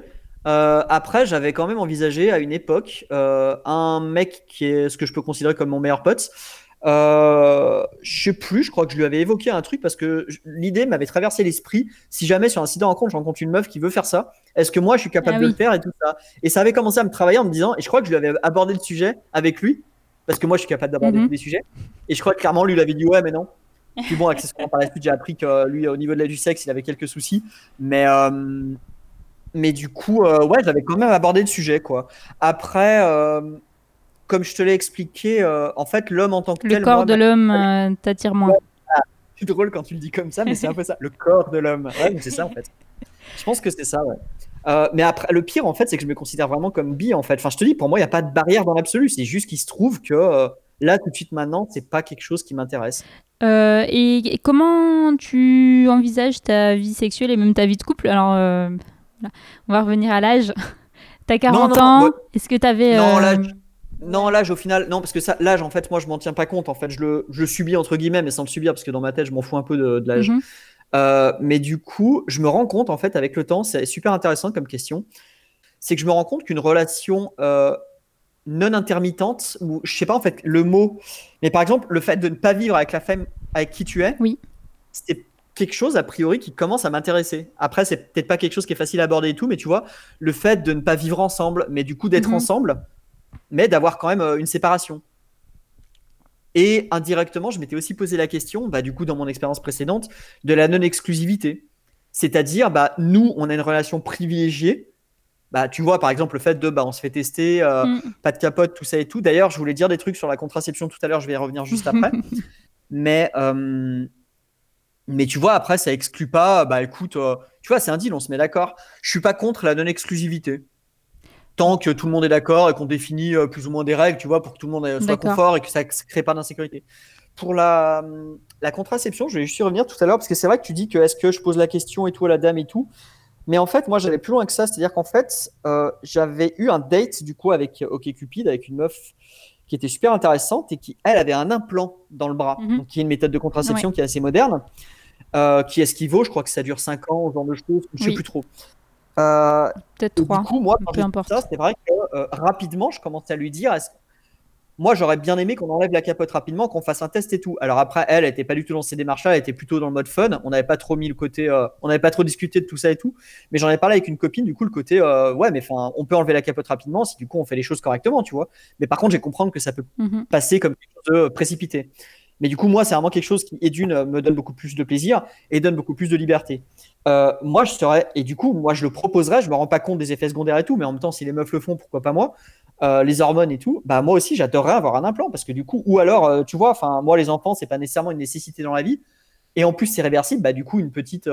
Euh, après, j'avais quand même envisagé à une époque euh, un mec qui est ce que je peux considérer comme mon meilleur pote. Euh, je sais plus, je crois que je lui avais évoqué un truc parce que l'idée m'avait traversé l'esprit. Si jamais sur un site de rencontre, je rencontre une meuf qui veut faire ça, est-ce que moi je suis capable Ah de oui. le faire et tout ça? Et ça avait commencé à me travailler en me disant, et je crois que je lui avais abordé le sujet avec lui, parce que moi je suis capable d'aborder Mhm. tous les sujets. Et je crois que clairement lui il avait dit ouais, mais non. Puis bon, accessoirement par la suite, j'ai appris que lui, au niveau de la, du sexe, il avait quelques soucis. Mais, euh, mais du coup, euh, ouais, j'avais quand même abordé le sujet, quoi. Après, euh, comme je te l'ai expliqué, euh, en fait, l'homme en tant que Le tel, corps moi, de ma- l'homme euh, t'attire moins. C'est drôle quand tu le dis comme ça, mais c'est un peu ça. Le corps de l'homme. Ouais, c'est ça en fait. Je pense que c'est ça, ouais. Euh, mais après, le pire en fait, c'est que je me considère vraiment comme bi en fait. Enfin, je te dis, pour moi, il n'y a pas de barrière dans l'absolu. C'est juste qu'il se trouve que là, tout de suite maintenant, c'est pas quelque chose qui m'intéresse. Et, comment tu envisages ta vie sexuelle et même ta vie de couple? Alors, voilà. on va revenir à l'âge. T'as 40 non, ans. Est-ce que t'avais. Non, l'âge- Non, l'âge au final, non, parce que ça, l'âge en fait, moi je m'en tiens pas compte. En fait, je le, je le subis entre guillemets, mais sans le subir, parce que dans ma tête, je m'en fous un peu de, de l'âge. mhm. Euh, mais du coup, je me rends compte, en fait, avec le temps, c'est super intéressant comme question, c'est que je me rends compte qu'une relation euh, non intermittente, ou je sais pas en fait le mot, mais par exemple, le fait de ne pas vivre avec la femme avec qui tu es, Oui. c'est quelque chose a priori qui commence à m'intéresser. Après, c'est peut-être pas quelque chose qui est facile à aborder et tout, mais tu vois, le fait de ne pas vivre ensemble, mais du coup d'être Mhm. ensemble, mais d'avoir quand même euh, une séparation. Et indirectement, je m'étais aussi posé la question, bah, du coup, dans mon expérience précédente, de la non-exclusivité. C'est-à-dire, bah, nous, on a une relation privilégiée. Bah, tu vois, par exemple, le fait de, bah, on se fait tester, euh, Mm. pas de capote, tout ça et tout. D'ailleurs, je voulais dire des trucs sur la contraception tout à l'heure, je vais y revenir juste après. mais, euh, mais tu vois, après, ça exclut pas, bah, écoute, euh, tu vois, c'est un deal, on se met d'accord. Je suis pas contre la non-exclusivité. Tant que tout le monde est d'accord et qu'on définit euh, plus ou moins des règles, tu vois, pour que tout le monde euh, soit confort et que ça ne crée pas d'insécurité. Pour la, la contraception, je vais juste y revenir tout à l'heure parce que c'est vrai que tu dis que est-ce que je pose la question et tout à la dame et tout. Mais en fait, moi, j'allais plus loin que ça. C'est-à-dire qu'en fait, euh, j'avais eu un date du coup avec OkCupid, avec une meuf qui était super intéressante et qui, elle, avait un implant dans le bras, Mhm. donc qui est une méthode de contraception qui est assez moderne, euh, qui est ce qu'il vaut? Je crois que ça dure 5 ans, ce genre de choses. Je sais Oui. plus trop. Euh, Peut-être trois. du coup, moi, quand peu ça, c'est vrai que euh, rapidement, je commençais à lui dire moi, j'aurais bien aimé qu'on enlève la capote rapidement, qu'on fasse un test et tout. Alors après, elle, elle était pas du tout dans ces démarches-là, elle était plutôt dans le mode fun. On n'avait pas trop mis le côté, euh, on n'avait pas trop discuté de tout ça et tout. Mais j'en ai parlé avec une copine, du coup, le côté, euh, ouais, mais enfin, on peut enlever la capote rapidement si du coup on fait les choses correctement, tu vois. Mais par contre, j'ai comprendre que ça peut Mhm. passer comme quelque chose de précipité. Mais du coup, moi, c'est vraiment quelque chose qui, et d'une, me donne beaucoup plus de plaisir et donne beaucoup plus de liberté. Euh, moi, je serais, et du coup, moi, je le proposerais, je me rends pas compte des effets secondaires et tout, mais en même temps, si les meufs le font, pourquoi pas moi? Euh, Les hormones et tout, bah moi aussi, j'adorerais avoir un implant parce que du coup, ou alors, euh, tu vois, enfin, moi, les enfants, c'est pas nécessairement une nécessité dans la vie, et en plus, c'est réversible, bah du coup, une petite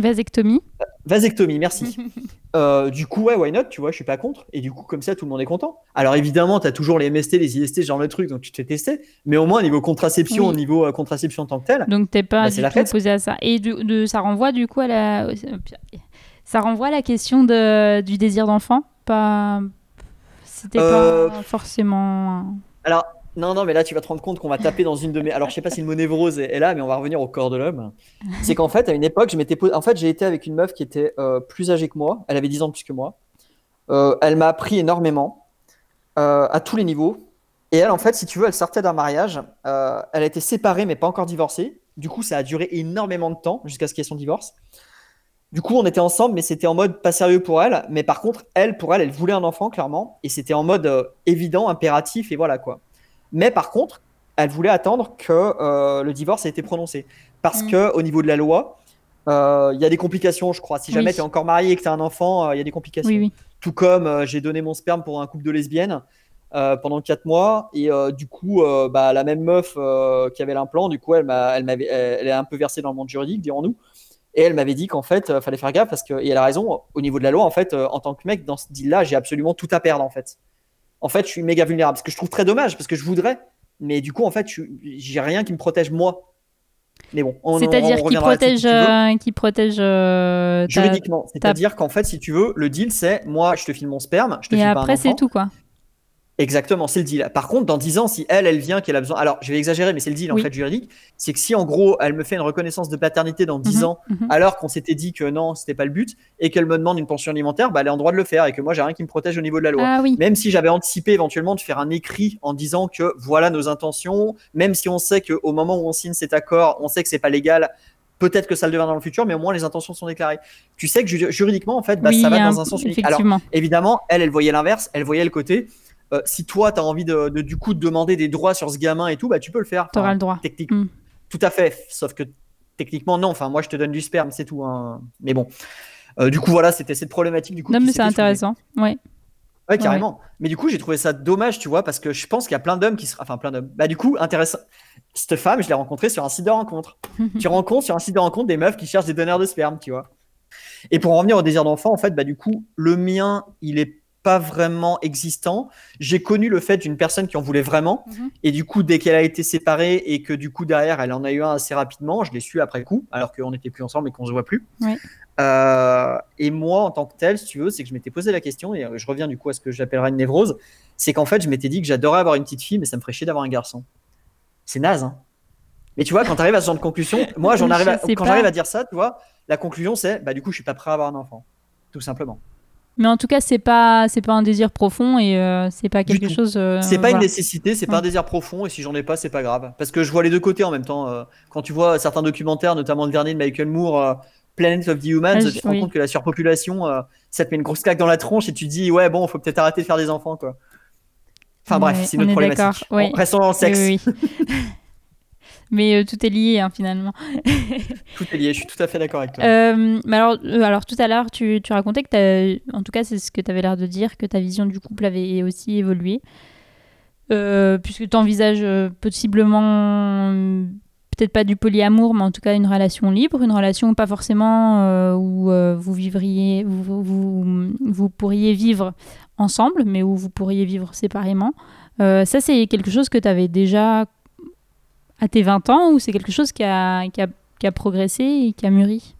Vasectomie. vasectomie, merci. Euh, du coup, ouais, why not, tu vois, je suis pas contre. Et du coup, comme ça, tout le monde est content. Alors évidemment, tu as toujours les MST, les IST, genre de trucs, donc tu te fais tester. Mais au moins, au niveau contraception, Oui. au niveau euh, contraception en tant que tel, Donc t'es pas Bah, du c'est la tout fête. opposé à ça. Et de, de- ça renvoie du coup à la, ça renvoie à la question de, du désir d'enfant? Pas, c'était Euh, pas forcément. Alors, non, non, mais là, tu vas te rendre compte qu'on va taper dans une de mes. Alors, je sais pas si le mot névrose est, là, mais on va revenir au corps de l'homme. C'est qu'en fait, à une époque, je m'étais En fait, j'ai été avec une meuf qui était euh, plus âgée que moi. Elle avait 10 ans de plus que moi. Euh, elle m'a appris énormément, euh, à tous les niveaux. Et elle, en fait, si tu veux, elle sortait d'un mariage. Elle a été séparée, mais pas encore divorcée. Du coup, ça a duré énormément de temps jusqu'à ce qu'il y ait son divorce. Du coup, on était ensemble, mais c'était en mode pas sérieux pour elle. Mais par contre, elle, pour elle, elle voulait un enfant, clairement. Et c'était en mode évident, impératif, et voilà quoi. Mais par contre, elle voulait attendre que euh, le divorce ait été prononcé. Parce Mm. que au niveau de la loi, euh, il y a des complications, je crois. Si jamais Oui. tu es encore marié et que tu as un enfant, euh, il y a des complications. Oui, oui. Tout comme j'ai donné mon sperme pour un couple de lesbiennes pendant 4 mois. Et du coup, bah, la même meuf qui avait l'implant, du coup, elle, m'a, elle, m'avait, elle, est un peu versée dans le monde juridique, dirons-nous. Et elle m'avait dit qu'en fait, il fallait faire gaffe parce que, et elle a raison, au niveau de la loi, en fait, en tant que mec, dans ce deal-là, j'ai absolument tout à perdre, en fait. En fait, je suis méga vulnérable. Ce que je trouve très dommage parce que je voudrais. Mais du coup, en fait, j'ai rien qui me protège moi. Mais bon, on, C'est-à-dire on qui protège, si euh, qui protège. euh, ta- Juridiquement, c'est-à-dire qu'en fait, si tu veux, le deal, c'est moi, je te file mon sperme, je te Et file après c'est tout quoi. Exactement, c'est le deal. Par contre, dans 10 ans, si elle, elle vient, qu'elle a besoin. Alors, je vais exagérer, mais c'est le deal en Oui. fait juridique. C'est que si en gros, elle me fait une reconnaissance de paternité dans 10 Mhm, ans, mhm. alors qu'on s'était dit que non, c'était pas le but, et qu'elle me demande une pension alimentaire, bah, elle est en droit de le faire et que moi, j'ai rien qui me protège au niveau de la loi. Ah oui. Même si j'avais anticipé éventuellement de faire un écrit en disant que voilà nos intentions, même si on sait qu'au moment où on signe cet accord, on sait que c'est pas légal, peut-être que ça le deviendra dans le futur, mais au moins les intentions sont déclarées. Tu sais que ju- juridiquement, en fait, bah, oui, ça va un- dans un sens unique. Alors, évidemment, elle, elle voyait l'inverse, elle voyait le côté. Euh, si toi, tu as envie de, de- du coup de demander des droits sur ce gamin et tout, bah, tu peux le faire. T'auras Enfin, le droit. technique. Mm. Tout à fait. Sauf que techniquement, non. Enfin, moi, je te donne du sperme, c'est tout. hein. Mais bon. Euh, du coup, voilà, c'était cette problématique. Du coup, Non, mais c'est soulevée. intéressant. Ouais. Ouais, carrément. Mais du coup, j'ai trouvé ça dommage, tu vois, parce que je pense qu'il y a plein d'hommes qui sera. Enfin, plein d'hommes. Bah, du coup, intéressant. Cette femme, je l'ai rencontrée sur un site de rencontre. tu rencontres sur un site de rencontre des meufs qui cherchent des donneurs de sperme, tu vois. Et pour en revenir au désir d'enfant, en fait, bah, du coup, le mien, il est pas vraiment existant. J'ai connu le fait d'une personne qui en voulait vraiment. Mhm. Et du coup, dès qu'elle a été séparée et que du coup, derrière, elle en a eu un assez rapidement, je l'ai su après coup, alors qu'on n'était plus ensemble et qu'on se voit plus. Euh, et moi, en tant que tel, si tu veux, c'est que je m'étais posé la question, et je reviens du coup à ce que j'appellerais une névrose, c'est qu'en fait, je m'étais dit que j'adorais avoir une petite fille, mais ça me ferait chier d'avoir un garçon. C'est naze, hein. Mais tu vois, quand tu arrives à ce genre de conclusion, moi, j'en Je arrive à- quand j'arrive à dire ça, tu vois, la conclusion, c'est, bah, du coup, je suis pas prêt à avoir un enfant. Tout simplement. Mais en tout cas, c'est pas, c'est pas un désir profond et euh, c'est pas quelque chose. euh, C'est pas une nécessité, c'est pas Ouais. un désir profond, et si j'en ai pas, c'est pas grave. Parce que je vois les deux côtés en même temps. euh, quand tu vois certains documentaires, notamment le dernier de Michael Moore, euh, Planet of the Humans, Ah, je- tu te rends oui. compte que la surpopulation, euh, ça te met une grosse claque dans la tronche et tu te dis, ouais, bon, faut peut-être arrêter de faire des enfants, quoi. Enfin bref, c'est une on autre est problématique. d'accord, ouais. Bon, restons dans le sexe. Oui, oui, oui. Mais euh, tout est lié hein, finalement. Tout est lié, je suis tout à fait d'accord avec toi. Euh, mais alors, euh, alors tout à l'heure, tu, tu racontais que en tout cas, c'est ce que tu avais l'air de dire, que ta vision du couple avait aussi évolué. Puisque tu envisages possiblement, peut-être pas du polyamour, mais en tout cas une relation libre, une relation pas forcément où vous vivriez, vous, vous, vous pourriez vivre ensemble, mais où vous pourriez vivre séparément. Euh, ça, c'est quelque chose que tu avais déjà à tes 20 ans ou c'est quelque chose qui a, qui a, qui a progressé et qui a mûri?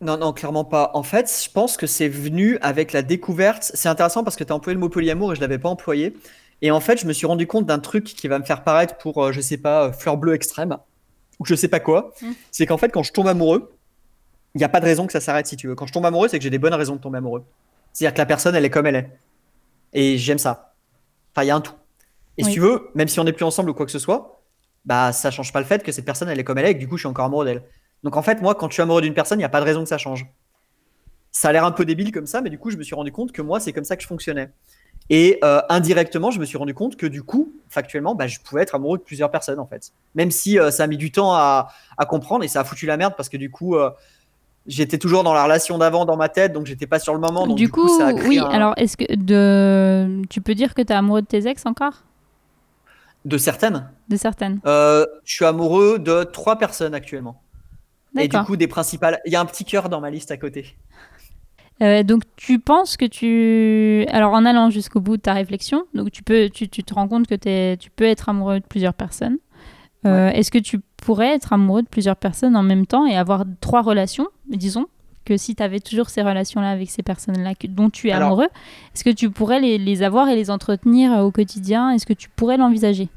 Non, non, clairement pas. En fait, je pense que c'est venu avec la découverte. C'est intéressant parce que tu as employé le mot polyamour et je l'avais pas employé. Et en fait, je me suis rendu compte d'un truc qui va me faire paraître pour, euh, je sais pas, euh, fleur bleue extrême ou je sais pas quoi. Mm. C'est qu'en fait, quand je tombe amoureux, il n'y a pas de raison que ça s'arrête si tu veux. Quand je tombe amoureux, c'est que j'ai des bonnes raisons de tomber amoureux. C'est-à-dire que la personne, elle est comme elle est. Et j'aime ça. Enfin, il y a un tout. Et Oui. si tu veux, même si on n'est plus ensemble ou quoi que ce soit, bah ça change pas le fait que cette personne, elle est comme elle est et que du coup, je suis encore amoureux d'elle. Donc en fait, moi, quand je suis amoureux d'une personne, il n'y a pas de raison que ça change. Ça a l'air un peu débile comme ça, mais du coup, je me suis rendu compte que moi, c'est comme ça que je fonctionnais. Et euh, indirectement, je me suis rendu compte que du coup, factuellement, bah, je pouvais être amoureux de plusieurs personnes en fait. Même si euh, ça a mis du temps à, à comprendre et ça a foutu la merde parce que du coup, euh, j'étais toujours dans la relation d'avant dans ma tête, donc j'étais pas sur le moment. Donc, du, coup, ça a créé oui, un- alors est-ce que de... tu peux dire que tu es amoureux de tes ex encore? De certaines. De certaines. Euh, je suis amoureux de trois personnes actuellement. Et du coup, des principales. Il y a un petit cœur dans ma liste à côté. Euh, donc tu penses que tu... Alors en allant jusqu'au bout de ta réflexion, donc tu, peux, tu, tu te rends compte que tu peux être amoureux de plusieurs personnes. Euh, Est-ce que tu pourrais être amoureux de plusieurs personnes en même temps et avoir trois relations? Disons que si tu avais toujours ces relations-là avec ces personnes-là dont tu es Alors- amoureux, est-ce que tu pourrais les, les avoir et les entretenir au quotidien? Est-ce que tu pourrais l'envisager?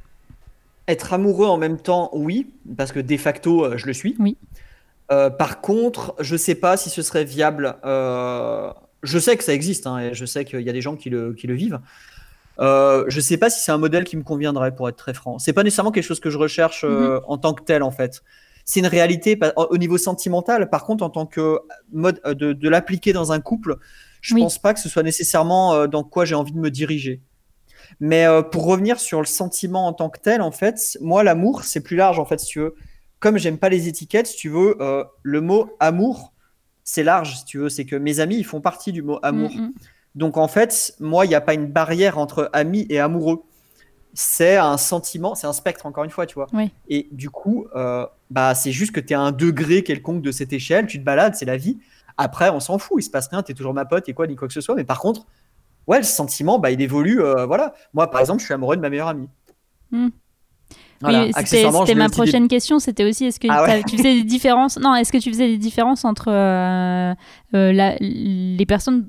Être amoureux en même temps, oui, parce que de facto, euh, je le suis. Oui. Euh, par contre, je sais pas si ce serait viable. euh, Je sais que ça existe, hein, et je sais qu'il y a des gens qui le, qui le vivent. Euh, je sais pas si c'est un modèle qui me conviendrait, pour être très franc. C'est pas nécessairement quelque chose que je recherche euh, en tant que tel, en fait. C'est une réalité au niveau sentimental. Par contre, en tant que mode de, de l'appliquer dans un couple, je Oui. pense pas que ce soit nécessairement dans quoi j'ai envie de me diriger. Mais euh, pour revenir sur le sentiment en tant que tel, en fait, moi, l'amour, c'est plus large, en fait, si tu veux. Comme j'aime pas les étiquettes, si tu veux, euh, le mot amour, c'est large, si tu veux. C'est que mes amis, ils font partie du mot amour. Mm, mm. Donc, en fait, moi, il n'y a pas une barrière entre amis et amoureux. C'est un sentiment, c'est un spectre, encore une fois, tu vois. Oui. Et du coup, euh, bah, c'est juste que tu es à un degré quelconque de cette échelle, tu te balades, c'est la vie. Après, on s'en fout, il se passe rien, tu es toujours ma pote et quoi, ni quoi que ce soit. Mais par contre, ouais, le sentiment, bah, il évolue. euh, voilà. Moi, par exemple, je suis amoureux de ma meilleure amie. Hmm. Voilà, oui, c'était ma des- prochaine question. C'était aussi est-ce que Ah ouais. tu faisais des différences Non, est-ce que tu faisais des différences entre euh, euh, la- les personnes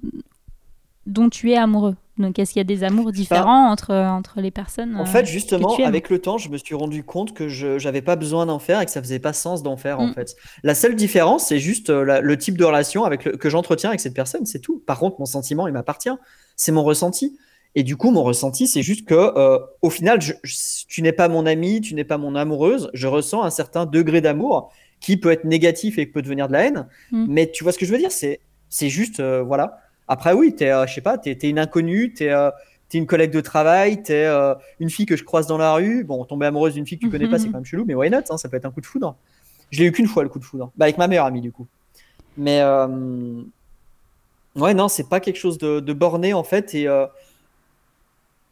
dont tu es amoureux? Donc, est-ce qu'il y a des amours différents entre, entre les personnes En fait, justement, avec le temps, je me suis rendu compte que je n'avais pas besoin d'en faire et que ça faisait pas sens d'en faire, en Mm. fait. La seule différence, c'est juste la- le type de relation avec le- que j'entretiens avec cette personne, c'est tout. Par contre, mon sentiment, il m'appartient. C'est mon ressenti. Et du coup, mon ressenti, c'est juste que, euh, au final, je- je- tu n'es pas mon ami, tu n'es pas mon amoureuse. Je ressens un certain degré d'amour qui peut être négatif et peut devenir de la haine. Mm. Mais tu vois ce que je veux dire C'est, c'est juste, euh, voilà. Après, oui, t'es, euh, je sais pas, t'es, t'es une inconnue, t'es, euh, t'es une collègue de travail, t'es euh, une fille que je croise dans la rue. Bon, tomber amoureuse d'une fille que tu connais pas, c'est quand même chelou, mais why not hein, Ça peut être un coup de foudre. Je l'ai eu qu'une fois le coup de foudre, bah, avec ma meilleure amie du coup. Mais ouais, non, c'est pas quelque chose de, de borné en fait. Et euh,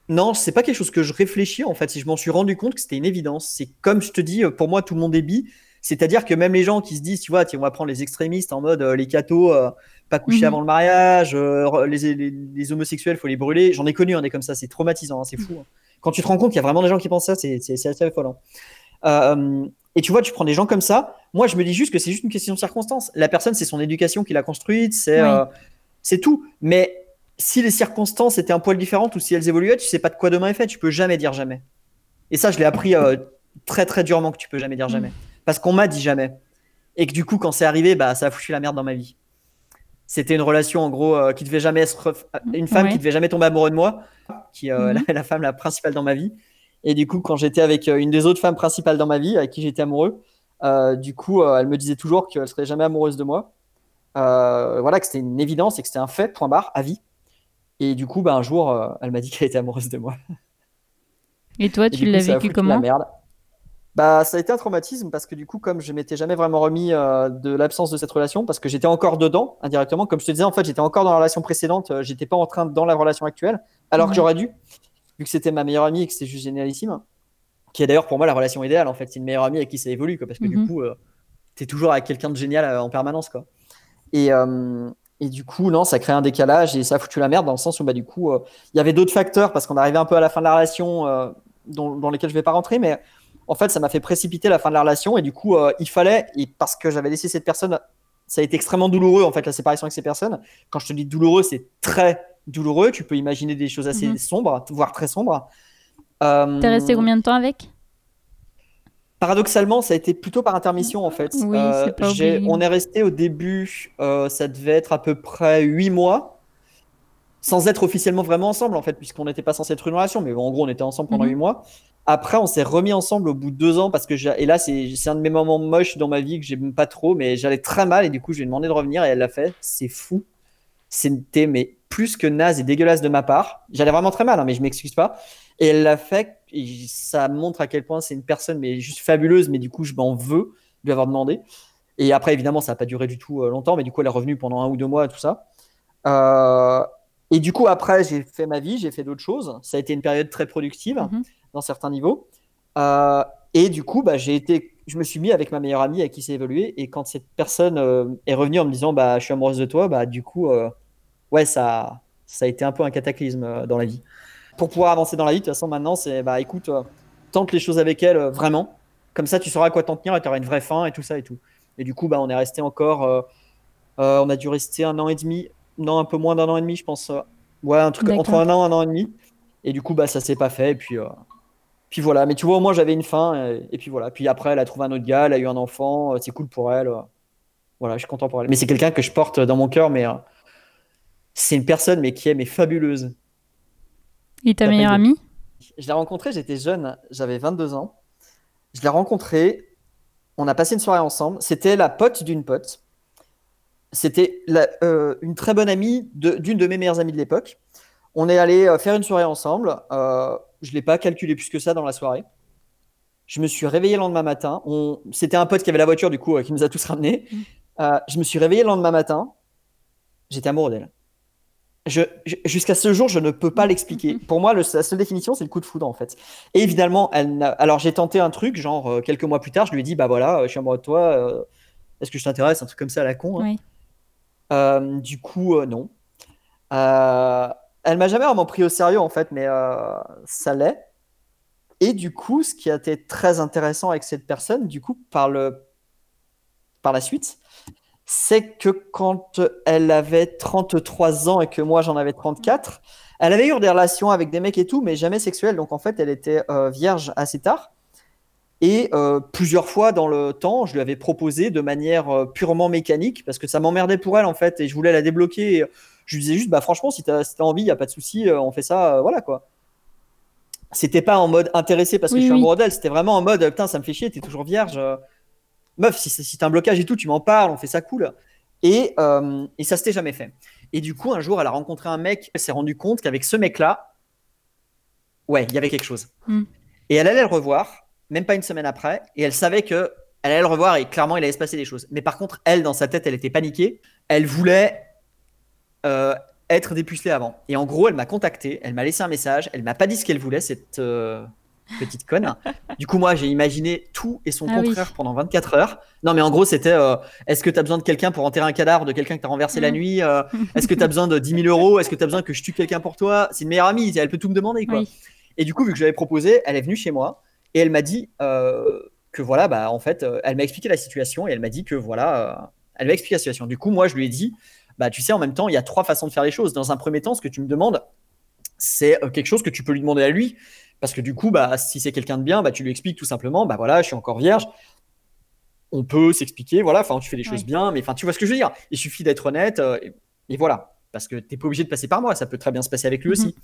non, c'est pas quelque chose que je réfléchis en fait. Si je m'en suis rendu compte que c'était une évidence, c'est comme je te dis, pour moi, tout le monde est bi. C'est-à-dire que même les gens qui se disent, tu vois, tiens, on va prendre les extrémistes en mode euh, les cathos, euh, pas coucher Mhm. avant le mariage, euh, les, les, les homosexuels, faut les brûler. J'en ai connu, on est comme ça, c'est traumatisant, hein, c'est fou. hein. Quand tu te rends compte qu'il y a vraiment des gens qui pensent ça, c'est assez affolant. Euh, et tu vois, tu prends des gens comme ça. Moi, je me dis juste que c'est juste une question de circonstance. La personne, c'est son éducation qui l'a construite, c'est Oui. euh, c'est tout. Mais si les circonstances étaient un poil différentes ou si elles évoluaient, tu sais pas de quoi demain est fait. Tu peux jamais dire jamais. Et ça, je l'ai appris euh, très très durement que tu peux jamais dire jamais. Parce qu'on m'a dit jamais. Et que du coup, quand c'est arrivé, bah, ça a foutu la merde dans ma vie. C'était une relation en gros euh, qui devait jamais se ref- une femme Ouais. qui devait jamais tomber amoureuse de moi, qui euh, Mhm. la, la femme la principale dans ma vie. Et du coup, quand j'étais avec euh, une des autres femmes principales dans ma vie, avec qui j'étais amoureux, euh, du coup, euh, elle me disait toujours qu'elle serait jamais amoureuse de moi. Euh, voilà, que c'était une évidence et que c'était un fait, point barre, à vie. Et du coup, bah, un jour, euh, elle m'a dit qu'elle était amoureuse de moi. Et toi, Et tu l'as vécu la comment merde. Bah, ça a été un traumatisme parce que du coup, comme je m'étais jamais vraiment remis euh, de l'absence de cette relation, parce que j'étais encore dedans indirectement, comme je te disais, en fait, j'étais encore dans la relation précédente, euh, j'étais pas en train de- dans la relation actuelle, alors que j'aurais dû, vu que c'était ma meilleure amie et que c'était juste génialissime, qui est d'ailleurs pour moi la relation idéale en fait, c'est une meilleure amie avec qui ça évolue, quoi, parce que du coup, euh, t'es toujours avec quelqu'un de génial en permanence, quoi. Et, euh, et du coup, non, ça crée un décalage et ça a foutu la merde dans le sens où, bah, du coup, euh, il y avait d'autres facteurs parce qu'on arrivait un peu à la fin de la relation euh, dans, dans lesquels je vais pas rentrer, mais en fait, ça m'a fait précipiter la fin de la relation et du coup, il fallait, et parce que j'avais laissé cette personne, ça a été extrêmement douloureux en fait, la séparation avec ces personnes. Quand je te dis douloureux, c'est très douloureux. Tu peux imaginer des choses assez Mhm. sombres, voire très sombres. T'es resté combien de temps avec? Paradoxalement, ça a été plutôt par intermission en fait. Oui, Euh, on est resté au début, euh, ça devait être à peu près huit mois, sans être officiellement vraiment ensemble en fait, puisqu'on n'était pas censé être une relation, mais bon, en gros, on était ensemble pendant Mhm. huit mois. Après, on s'est remis ensemble au bout de deux ans parce que j'ai- et là, c'est c'est un de mes moments moches dans ma vie que j'aime pas trop, mais j'allais très mal et du coup, je lui ai demandé de revenir et elle l'a fait. C'est fou. C'était mais plus que naze et dégueulasse de ma part. J'allais vraiment très mal, hein, mais je m'excuse pas. Et elle l'a fait. Et ça montre à quel point c'est une personne mais juste fabuleuse. Mais du coup, je m'en veux de lui avoir demandé. Et après, évidemment, ça n'a pas duré du tout euh, longtemps, mais du coup, elle est revenue pendant un ou deux mois, tout ça. Euh, et du coup, après, j'ai fait ma vie, j'ai fait d'autres choses. Ça a été une période très productive Mhm. dans certains niveaux. Euh, et du coup, bah, j'ai été, je me suis mis avec ma meilleure amie avec qui c'est évolué. Et quand cette personne euh, est revenue en me disant, bah, je suis amoureuse de toi, bah, du coup, ouais, ça, ça a été un peu un cataclysme dans la vie. Pour pouvoir avancer dans la vie, de toute façon, maintenant, c'est, bah, écoute, euh, tente les choses avec elle euh, vraiment. Comme ça, tu sauras à quoi t'en tenir et tu auras une vraie fin et tout ça et tout. Et du coup, bah, on est resté encore, euh, on a dû rester un an et demi, non, un peu moins d'un an et demi, je pense. ouais, un truc entre un an, un an et demi. Et du coup, bah, ça s'est pas fait. Et puis, puis voilà. Mais tu vois, au moins, j'avais une fin. Et, et puis voilà. Puis après, elle a trouvé un autre gars, elle a eu un enfant. C'est cool pour elle. Voilà, je suis content pour elle. Mais c'est quelqu'un que je porte dans mon cœur. Mais c'est une personne, mais qui est mais fabuleuse. Et ta meilleure amie Je l'ai rencontrée, j'étais jeune, j'avais 22 ans. Je l'ai rencontrée, on a passé une soirée ensemble. C'était la pote d'une pote. C'était euh, une très bonne amie d'une de, mes meilleures amies de l'époque. On est allé euh, faire une soirée ensemble. Euh, je ne l'ai pas calculé plus que ça dans la soirée. Je me suis réveillé le lendemain matin. On... C'était un pote qui avait la voiture, du coup, euh, qui nous a tous ramenés. Euh, je me suis réveillé le lendemain matin. J'étais amoureux d'elle. Je, je- jusqu'à ce jour, je ne peux pas l'expliquer. Pour moi, le- la seule définition, c'est le coup de foudre, en fait. Et évidemment, elle alors j'ai tenté un truc, genre euh, quelques mois plus tard, je lui ai dit, bah voilà, euh, je suis amoureux de toi, euh, est-ce que je t'intéresse? Un truc comme ça à la con. hein. Oui. Euh, du coup, euh, non. Elle m'a jamais vraiment pris au sérieux, en fait, mais ça l'est. Et du coup, ce qui a été très intéressant avec cette personne, du coup, par, le, par la suite, c'est que quand elle avait 33 ans et que moi j'en avais 34, elle avait eu des relations avec des mecs et tout, mais jamais sexuelles. Donc en fait, elle était euh, vierge assez tard. Et euh, plusieurs fois dans le temps, je lui avais proposé de manière euh, purement mécanique, parce que ça m'emmerdait pour elle en fait, et je voulais la débloquer. Et je lui disais juste, bah franchement, si t'as si t'as envie, y a pas de souci, on fait ça, voilà quoi. C'était pas en mode intéressé parce que Oui, je suis oui. amoureux d'elle, c'était vraiment en mode, putain, ça me fait chier, t'es toujours vierge. Meuf, si, si t'as un blocage et tout, tu m'en parles, on fait ça cool. Et, euh, et ça s'était jamais fait. Et du coup, un jour, elle a rencontré un mec, elle s'est rendu compte qu'avec ce mec-là, ouais, il y avait quelque chose. Hmm. Et elle allait le revoir, même pas une semaine après, et elle savait que elle allait le revoir et clairement il allait se passer des choses. Mais par contre, elle, dans sa tête, elle était paniquée. Elle voulait euh, être dépucelée avant. Et en gros, elle m'a contacté, elle m'a laissé un message, elle m'a pas dit ce qu'elle voulait, cette euh, petite conne. Du coup, moi, j'ai imaginé tout et son Ah oui. contraire pendant 24 heures. Non, mais en gros, c'était euh, est-ce que tu as besoin de quelqu'un pour enterrer un cadavre de quelqu'un que tu as renversé la Mm. nuit Euh, Est-ce que tu as besoin de 10 000 euros Est-ce que tu as besoin que je tue quelqu'un pour toi? C'est une meilleure amie, elle peut tout me demander. Quoi. Oui. Et du coup, vu que je l'avais proposé, elle est venue chez moi et elle m'a dit euh, que voilà, bah, en fait, elle m'a expliqué la situation et elle m'a dit que voilà, elle m'a expliqué la situation. Du coup, moi, je lui ai dit, bah, tu sais, en même temps, il y a trois façons de faire les choses. Dans un premier temps, ce que tu me demandes, c'est quelque chose que tu peux lui demander à lui. Parce que du coup, bah, si c'est quelqu'un de bien, bah, tu lui expliques tout simplement, bah voilà, je suis encore vierge. On peut s'expliquer, voilà, enfin, tu fais les choses bien, mais enfin, tu vois ce que je veux dire. Il suffit d'être honnête euh, et, et voilà. Parce que t'es pas obligé de passer par moi, ça peut très bien se passer avec lui Mhm. aussi.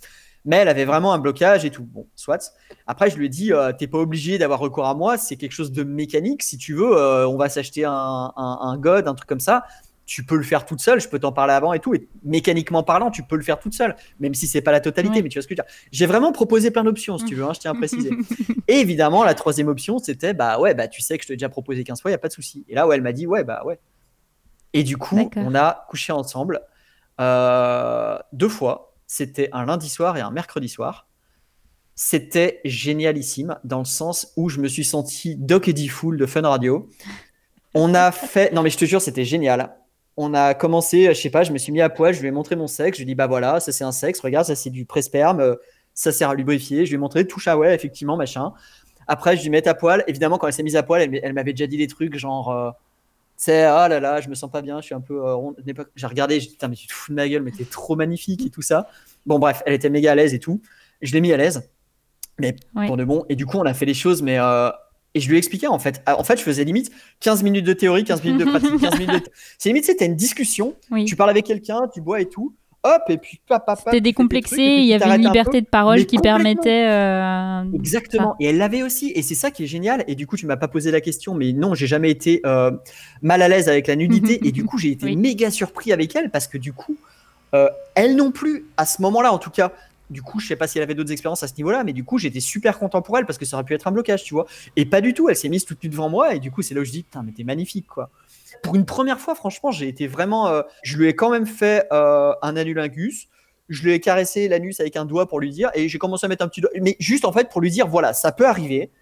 Mais elle avait vraiment un blocage et tout. Bon, soit. Après, je lui ai dit, euh, t'es pas obligé d'avoir recours à moi, c'est quelque chose de mécanique. Si tu veux, euh, on va s'acheter un, un, un God, un truc comme ça. Tu peux le faire toute seule, je peux t'en parler avant et tout. Et mécaniquement parlant, tu peux le faire toute seule, même si c'est pas la totalité, Ouais. mais tu vois ce que je veux dire. J'ai vraiment proposé plein d'options, si tu veux, hein, je tiens à préciser. et évidemment, la troisième option, c'était, bah ouais, bah tu sais que je t'ai déjà proposé 15 fois, il a pas de souci. Et là où elle m'a dit, ouais, bah ouais. Et du coup, on a couché ensemble euh, deux fois. C'était un lundi soir et un mercredi soir. C'était génialissime dans le sens où je me suis senti Doc Eddie Fool de Fun Radio. On a fait. Non, mais je te jure, c'était génial. On a commencé, je sais pas, je me suis mis à poil, je lui ai montré mon sexe. Je lui ai dit, bah voilà, ça c'est un sexe, regarde, ça c'est du pré-sperme, euh, ça sert à lubrifier. Je lui ai montré, touche à ouais, effectivement, machin. Après, je lui mets à poil. Évidemment, quand elle s'est mise à poil, elle, m'avait déjà dit des trucs genre. euh, c'est oh là là, je me sens pas bien, je suis un peu. euh, J'ai regardé, j'ai dit, putain, mais tu te fous de ma gueule, mais t'es trop magnifique et tout ça. Bon, bref, elle était méga à l'aise et tout. Je l'ai mis à l'aise, mais pour de bon. Et du coup, on a fait les choses, mais. euh, et je lui ai expliqué en fait. En fait, je faisais limite 15 minutes de théorie, 15 minutes de pratique, 15 minutes de. C'est limite, c'était une discussion. Oui. Tu parles avec quelqu'un, tu bois et tout. Hop, et puis papa. C'était décomplexé, il y avait une liberté de parole qui permettait. euh, Exactement. Et elle l'avait aussi. Et c'est ça qui est génial. Et du coup, tu m'as pas posé la question, mais non, j'ai jamais été euh, mal à l'aise avec la nudité. et du coup, j'ai été Oui. méga surpris avec elle parce que du coup, euh, elle non plus, à ce moment-là, en tout cas. Du coup, je sais pas si elle avait d'autres expériences à ce niveau-là, mais du coup, j'étais super content pour elle parce que ça aurait pu être un blocage, tu vois. Et pas du tout. Elle s'est mise toute nue devant moi. Et du coup, c'est là où je dis, putain, mais t'es magnifique, quoi. Pour une première fois, franchement, j'ai été vraiment. euh, je lui ai quand même fait euh, un anulingus. Je lui ai caressé l'anus avec un doigt pour lui dire, et j'ai commencé à mettre un petit doigt, mais juste en fait pour lui dire, voilà, ça peut arriver.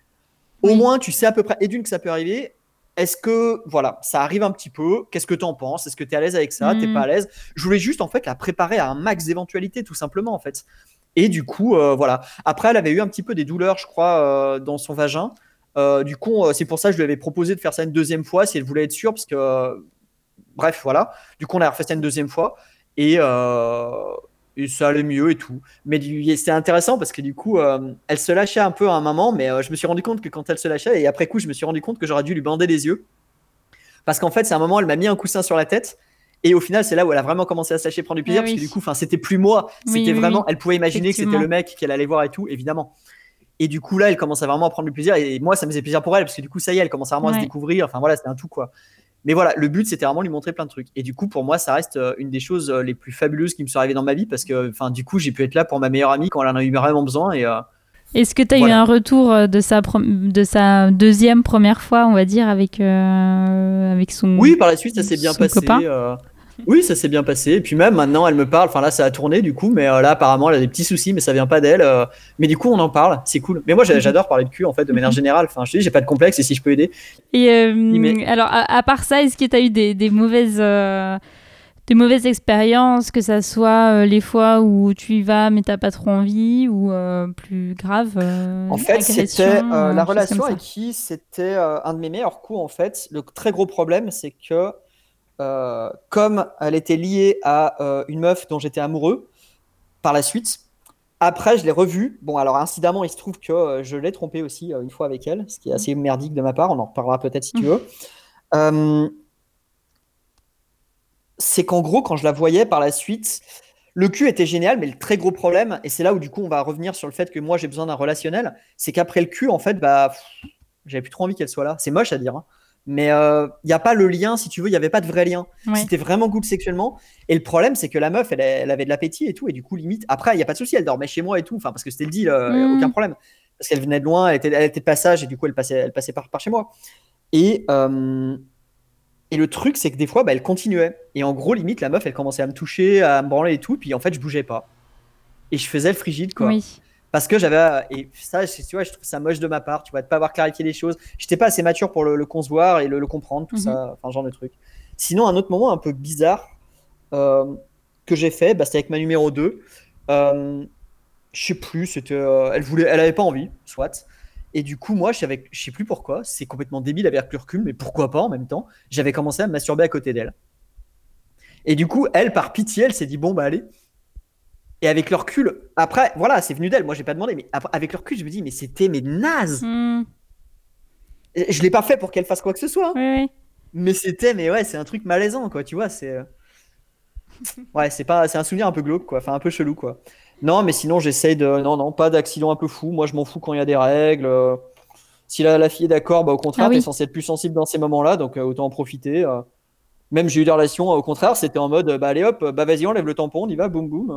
Au Oui. moins, tu sais à peu près, et d'une que ça peut arriver. Est-ce que, voilà, ça arrive un petit peu? Qu'est-ce que tu en penses? Est-ce que tu es à l'aise avec ça? T'es Mhm. pas à l'aise? Je voulais juste en fait la préparer à un max d'éventualités, tout simplement en fait. Et du coup, euh, voilà. Après, elle avait eu un petit peu des douleurs, je crois, euh, dans son vagin. Euh, du coup, c'est pour ça que je lui avais proposé de faire ça une deuxième fois si elle voulait être sûre, parce que, bref, voilà. Du coup, on a refait ça une deuxième fois et, et ça allait mieux et tout. Mais c'était intéressant parce que du coup, euh, elle se lâchait un peu à un moment, mais euh, je me suis rendu compte que quand elle se lâchait, et après coup, je me suis rendu compte que j'aurais dû lui bander les yeux. Parce qu'en fait, c'est un moment, elle m'a mis un coussin sur la tête. Et au final, c'est là où elle a vraiment commencé à se lâcher, prendre du plaisir, Ah parce que du coup, c'était plus moi, c'était oui, vraiment, elle pouvait imaginer que c'était le mec qu'elle allait voir et tout, évidemment. Et du coup, là, elle commence à vraiment prendre du plaisir. Et moi, ça me faisait plaisir pour elle, parce que du coup, ça y est, elle commence vraiment à se découvrir. Enfin, voilà, c'était un tout, quoi. Mais voilà, le but, c'était vraiment lui montrer plein de trucs. Et du coup, pour moi, ça reste euh, une des choses euh, les plus fabuleuses qui me sont arrivées dans ma vie, parce que, enfin, du coup, j'ai pu être là pour ma meilleure amie quand elle en a eu vraiment besoin. Et euh, Est-ce que tu as eu un retour de sa, prom- de sa deuxième première fois, on va dire, avec, euh, avec son. oui, par la suite, ça s'est bien passé. copain? euh, Oui, ça s'est bien passé. Et puis même maintenant, elle me parle. Enfin là, ça a tourné du coup, mais euh, là, apparemment, elle a des petits soucis, mais ça vient pas d'elle. euh, Mais du coup, on en parle. C'est cool. Mais moi, Mhm. j'a- j'adore parler de cul en fait, de manière générale. Enfin, je te dis, j'ai pas de complexe et si je peux aider. Et euh, alors, à, à part ça, est-ce que tu as eu des, des mauvaises. euh, des mauvaises expériences, que ça soit euh, les fois où tu y vas mais t'as pas trop envie, ou euh, plus grave. euh, En fait, c'était la relation avec qui c'était euh, un de mes meilleurs coups en fait. Le très gros problème, c'est que euh, comme elle était liée à euh, une meuf dont j'étais amoureux par la suite, après je l'ai revue. Bon, alors incidemment, il se trouve que euh, je l'ai trompée aussi une fois avec elle, ce qui est assez merdique de ma part. On en reparlera peut-être si tu veux. Euh, c'est qu'en gros, quand je la voyais par la suite, le cul était génial, mais le très gros problème, et c'est là où du coup on va revenir sur le fait que moi j'ai besoin d'un relationnel, c'est qu'après le cul, en fait, bah, j'avais plus trop envie qu'elle soit là. C'est moche à dire, hein. Mais il n'y a pas le lien, si tu veux, il n'y avait pas de vrai lien. Ouais. C'était vraiment cool sexuellement. Et le problème, c'est que la meuf, elle, elle avait de l'appétit et tout. Et du coup, limite, après, il n'y a pas de souci, elle dormait chez moi et tout. Enfin, parce que c'était le deal, euh, Mhm. aucun problème. Parce qu'elle venait de loin, elle était, elle était de passage et du coup, elle passait, elle passait par, par chez moi. Et, euh, et le truc, c'est que des fois, bah, elle continuait. Et en gros, limite, la meuf, elle commençait à me toucher, à me branler et tout. Puis en fait, je bougeais pas. Et je faisais le frigide, quoi. Oui. Parce que j'avais. Et ça, tu vois, je trouve ça moche de ma part, tu vois, de pas avoir clarifié les choses. J'étais pas assez mature pour le, le concevoir et le, le comprendre, tout Mhm. ça, enfin, ce genre de truc. Sinon, un autre moment un peu bizarre euh, que j'ai fait, bah, c'était avec ma numéro 2. Euh, je sais plus, c'était. euh, elle voulait, elle avait pas envie, soit. Et du coup, moi, je savais, je sais plus pourquoi, c'est complètement débile avec le recul, mais pourquoi pas en même temps. J'avais commencé à me masturber à côté d'elle. Et du coup, elle, par pitié, elle s'est dit bon, bah allez. Et avec le recul, après, voilà, c'est venu d'elle. Moi, j'ai pas demandé, mais après, avec le recul, je me dis, mais c'était mais naze. Et Je l'ai pas fait pour qu'elle fasse quoi que ce soit, hein. Oui, oui. mais c'était, mais ouais, c'est un truc malaisant, quoi. Tu vois, c'est, euh, ouais, c'est pas, c'est un souvenir un peu glauque, quoi. Enfin, un peu chelou, quoi. Non, mais sinon, j'essaye de, non, non, pas d'accident un peu fou. Moi, je m'en fous quand il y a des règles. euh, Si la, la fille est d'accord, bah au contraire, Ah oui. t'es censé être plus sensible dans ces moments-là, donc euh, autant en profiter. euh. Même j'ai eu des relations, au contraire, c'était en mode, bah allez hop, bah vas-y, enlève le tampon, on y va, boum boum,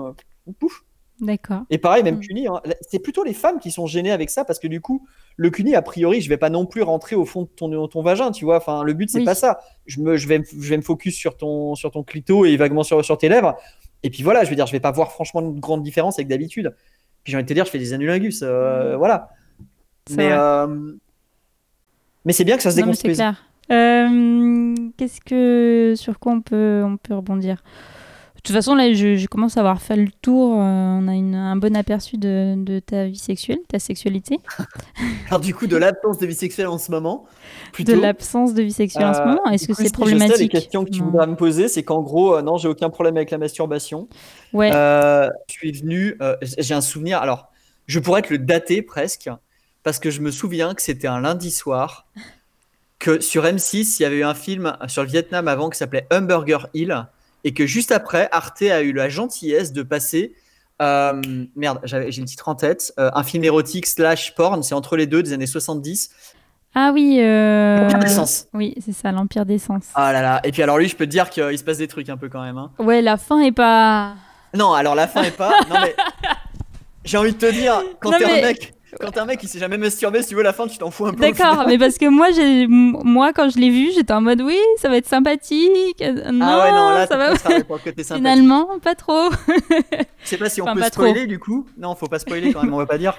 euh, pouf. D'accord. Et pareil, même Mm. CUNY, hein, c'est plutôt les femmes qui sont gênées avec ça parce que du coup, le CUNY, a priori, je vais pas non plus rentrer au fond de ton, ton vagin, tu vois. Enfin, le but, c'est Oui. pas ça. Je, me, je, vais, me- je vais me focus sur ton, sur ton clito et vaguement sur, sur tes lèvres. Et puis voilà, je veux dire, je vais pas voir franchement une grande différence avec d'habitude. Puis j'ai envie de te dire, je fais des annulingus, euh, Mm. voilà. Mais, euh, mais c'est bien que ça se Non, c'est clair. Euh, Qu'est-ce que sur quoi on peut on peut rebondir? De toute façon, là, je, je commence à avoir fait le tour. euh, on a une- un bon aperçu de, de ta vie sexuelle, ta sexualité, Alors, du coup, de l'absence de vie sexuelle en ce moment, de l'absence de vie sexuelle en ce Euh, moment. Est-ce que c'est si, je sais, Les problématique? questions que tu Non. voudras me poser, c'est qu'en gros, non, j'ai aucun problème avec la masturbation. Ouais. Je suis venu, j'ai un souvenir, alors je pourrais te le dater presque, parce que je me souviens que c'était un lundi soir, que sur M6, il y avait eu un film sur le Vietnam avant qui s'appelait Hamburger Hill, et que juste après, Arte a eu la gentillesse de passer, euh, merde, j'avais- j'ai le titre en tête, euh, un film érotique slash porn, c'est entre les deux des années 70, Ah oui. euh, Empire d'essence. Oui, c'est ça, l'empire d'essence. Ah là là, et puis alors lui, je peux te dire qu'il se passe des trucs un peu quand même. hein. Ouais, la fin est pas. Non, alors la fin est pas. Non mais j'ai envie de te dire, quand t'es mais- un mec, quand t'es un mec qui s'est jamais masturbé, si tu veux la fin, tu t'en fous un peu. D'accord, mais parce que moi, j'ai, moi, quand je l'ai vu, j'étais en mode oui, ça va être sympathique. Euh, Non, ah ouais non là, ça va. sympathique. Finalement, pas trop. Je sais pas si on Enfin, peut pas trop. spoiler du coup. Non, faut pas spoiler quand même, on va pas dire.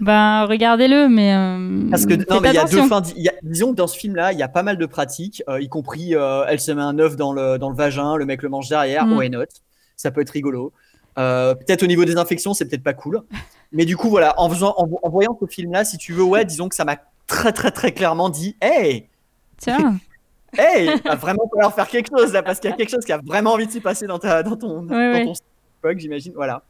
Ben, regardez-le, mais. euh, Parce que non, mais il y a deux fins. y a- disons que dans ce film-là, il y a pas mal de pratiques, euh, y compris euh, elle se met un œuf dans le dans le vagin, le mec le mange derrière. Mm. Why not? Ça peut être rigolo. Euh, peut-être au niveau des infections, c'est peut-être pas cool. Mais du coup, voilà, en faisant, en, en voyant ce film-là, si tu veux, ouais, disons que ça m'a très très très clairement dit, hey, Tiens, hey, va vraiment falloir faire quelque chose là, parce qu'il y a quelque chose qui a vraiment envie de s'y passer dans ta dans ton Ouais, dans ton j'imagine. Voilà.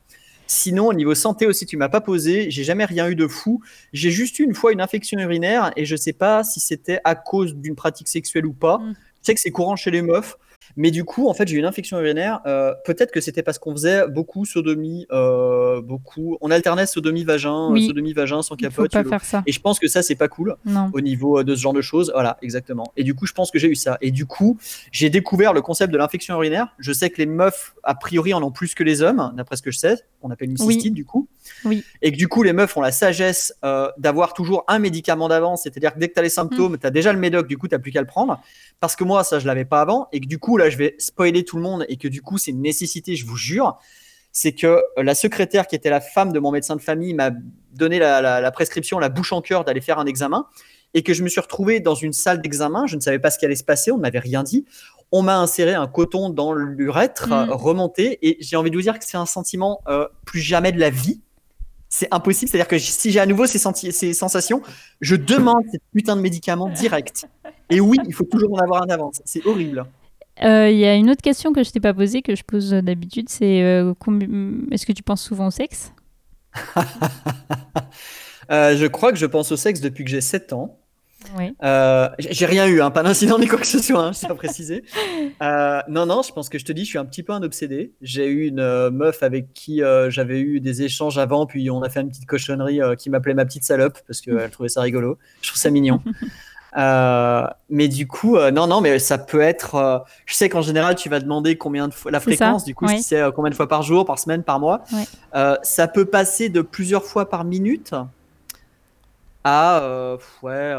Sinon, au niveau santé aussi, tu m'as pas posé. J'ai jamais rien eu de fou. J'ai juste eu une fois une infection urinaire et je sais pas si c'était à cause d'une pratique sexuelle ou pas. Mm. Je sais que c'est courant chez les meufs. Mais du coup, en fait, j'ai eu une infection urinaire. Euh, Peut-être que c'était parce qu'on faisait beaucoup sodomie, euh, beaucoup. On alternait sodomie vagin, Oui. euh, sodomie vagin sans il faut capote. pas faire ça. Et je pense que ça, c'est pas cool Non. au niveau euh, de ce genre de choses. Voilà, exactement. Et du coup, je pense que j'ai eu ça. Et du coup, j'ai découvert le concept de l'infection urinaire. Je sais que les meufs, a priori, en ont plus que les hommes, d'après ce que je sais. On appelle une Oui. cystite, du coup. Oui. Et que du coup, les meufs ont la sagesse euh, d'avoir toujours un médicament d'avance. C'est-à-dire que dès que tu as les symptômes, tu as déjà le médoc, du coup, tu plus qu'à le prendre. Parce que moi, ça, je l'avais pas avant. Et que du coup, là, je vais spoiler tout le monde. Et que du coup, c'est une nécessité, je vous jure. C'est que euh, la secrétaire, qui était la femme de mon médecin de famille, m'a donné la, la- la prescription, la bouche en cœur, d'aller faire un examen. Et que je me suis retrouvé dans une salle d'examen. Je ne savais pas ce qui allait se passer. On ne m'avait rien dit. On m'a inséré un coton dans l'urètre, Mm. euh, remonté. Et j'ai envie de vous dire que c'est un sentiment euh, plus jamais de la vie. C'est impossible. C'est-à-dire que si j'ai à nouveau ces, ces sensations, je demande cette putain de médicament direct. Et oui, il faut toujours en avoir un avance. C'est horrible. Euh, Il y a une autre question que je t'ai pas posée, que je pose d'habitude, c'est euh, combi- est-ce que tu penses souvent au sexe? Euh, je crois que je pense au sexe depuis que j'ai 7 ans. Oui. Euh, j'ai rien eu, hein, pas d'incident ni quoi que ce soit, hein, je tiens à préciser. Euh, non, non, je pense que je te dis, je suis un petit peu un obsédé. J'ai eu une euh, meuf avec qui j'avais eu des échanges avant, puis on a fait une petite cochonnerie qui m'appelait ma petite salope parce qu'elle trouvait ça rigolo. Je trouve ça mignon. Mais du coup, non, non, mais ça peut être. je sais qu'en général, tu vas demander combien de fois la ça, fréquence. Du coup, oui. si c'est combien de fois par jour, par semaine, par mois, ça peut passer de plusieurs fois par minute à ouais,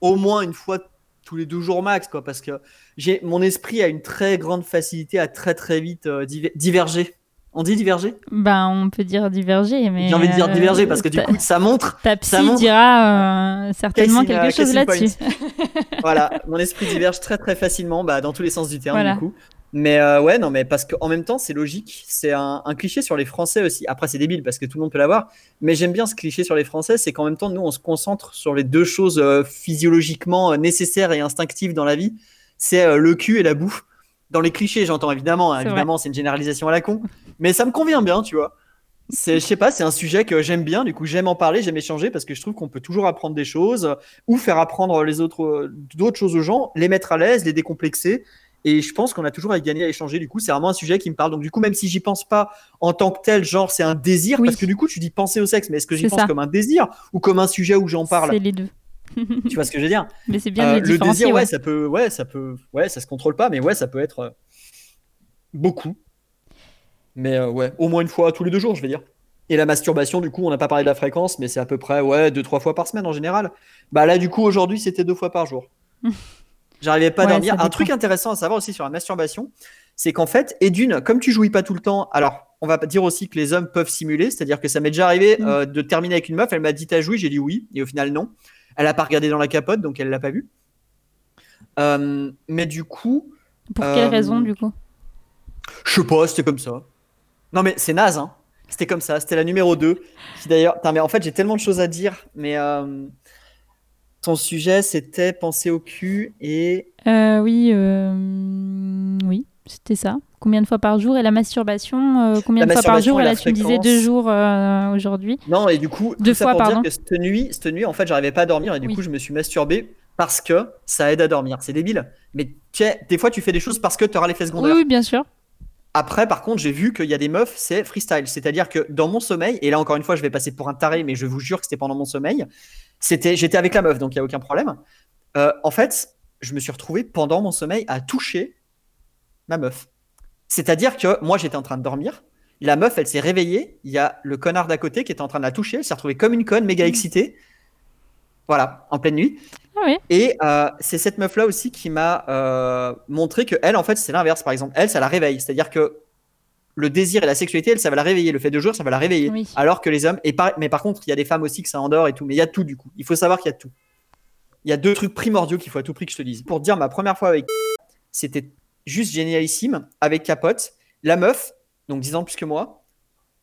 au moins une fois tous les deux jours max, quoi. Parce que j'ai mon esprit a une très grande facilité à très très vite euh, diver- diverger. On dit diverger? Ben, on peut dire diverger, mais. J'ai envie de dire euh, diverger parce que du coup, ça montre Ta ça psy montre- dira euh, certainement Casey, quelque chose là-dessus. voilà, mon esprit diverge très très facilement, bah, dans tous les sens du terme Voilà. du coup. Mais euh, ouais, non, mais parce qu'en même temps, c'est logique. C'est un, un cliché sur les Français aussi. Après, c'est débile parce que tout le monde peut l'avoir. Mais j'aime bien ce cliché sur les Français, c'est qu'en même temps, nous, on se concentre sur les deux choses euh, physiologiquement euh, nécessaires et instinctives dans la vie. C'est euh, le cul et la bouffe. Dans les clichés, j'entends évidemment. hein, évidemment, c'est une généralisation à la con. Mais ça me convient bien, tu vois. C'est, je sais pas, c'est un sujet que j'aime bien. Du coup, j'aime en parler, j'aime échanger parce que je trouve qu'on peut toujours apprendre des choses ou faire apprendre les autres, d'autres choses aux gens, les mettre à l'aise, les décomplexer. Et je pense qu'on a toujours à y gagner à échanger. Du coup, c'est vraiment un sujet qui me parle. Donc, du coup, même si j'y pense pas en tant que tel, genre, c'est un désir, Oui. parce que du coup, tu dis penser au sexe, mais est-ce que j'y pense ça. comme un désir ou comme un sujet où j'en parle? C'est les deux. Tu vois ce que je veux dire? Mais c'est bien Euh, le désir, ouais, ouais. ça peut, ouais, ça peut, ouais, ça se contrôle pas, mais ouais, ça peut être euh, beaucoup. Mais euh, ouais, au moins une fois tous les deux jours, je vais dire. Et la masturbation, du coup, on n'a pas parlé de la fréquence, mais c'est à peu près ouais deux trois fois par semaine en général. Bah là, du coup, aujourd'hui, c'était deux fois par jour. J'arrivais pas à Ouais, dormir. Un truc intéressant à savoir aussi sur la masturbation, c'est qu'en fait, et d'une, comme tu jouis pas tout le temps, alors on va dire aussi que les hommes peuvent simuler, c'est-à-dire que ça m'est déjà arrivé Mm. euh, de terminer avec une meuf, elle m'a dit t'as joué, j'ai dit oui, et au final non. Elle a pas regardé dans la capote, donc elle l'a pas vu. Euh, mais du coup, Pour Euh, quelle raison, du coup? Je sais pas, c'était comme ça. Non, mais c'est naze, hein. C'était comme ça. C'était la numéro 2. Qui d'ailleurs. Mais en fait, j'ai tellement de choses à dire. Mais euh, ton sujet, c'était penser au cul et. Euh, Oui, euh, oui, c'était ça. Combien de fois par jour Et la masturbation, euh, combien La de fois par jour et là, tu me disais deux jours aujourd'hui. Non, et du coup, Deux tout ça fois, pour pardon. dire que cette nuit, cette nuit, en fait, j'arrivais pas à dormir et du Oui. coup, je me suis masturbé parce que ça aide à dormir. C'est débile. Mais tu sais, des fois, tu fais des choses parce que tu auras l'effet Oui, secondaire. oui, bien sûr. Après, par contre, j'ai vu qu'il y a des meufs, c'est freestyle. C'est-à-dire que dans mon sommeil, et là encore une fois, je vais passer pour un taré, mais je vous jure que c'était pendant mon sommeil, c'était, j'étais avec la meuf, donc il n'y a aucun problème. Euh, en fait, je me suis retrouvé pendant mon sommeil à toucher ma meuf. C'est-à-dire que moi, j'étais en train de dormir. La meuf, elle s'est réveillée. Il y a le connard d'à côté qui était en train de la toucher. Elle s'est retrouvée comme une conne, méga excitée. Voilà, en pleine nuit. Ah oui. Et euh, c'est cette meuf-là aussi qui m'a euh, montré que elle, en fait, c'est l'inverse. Par exemple, elle, ça la réveille. C'est-à-dire que le désir et la sexualité, elle, ça va la réveiller. Le fait de jouer, ça va la réveiller. Oui. Alors que les hommes, et par- mais par contre, il y a des femmes aussi que ça endort et tout. Mais il y a tout du coup. Il faut savoir qu'il y a tout. Il y a deux trucs primordiaux qu'il faut à tout prix que je te dise. Pour te dire, ma première fois avec c'était juste génialissime avec Capote. La meuf, donc 10 ans plus que moi,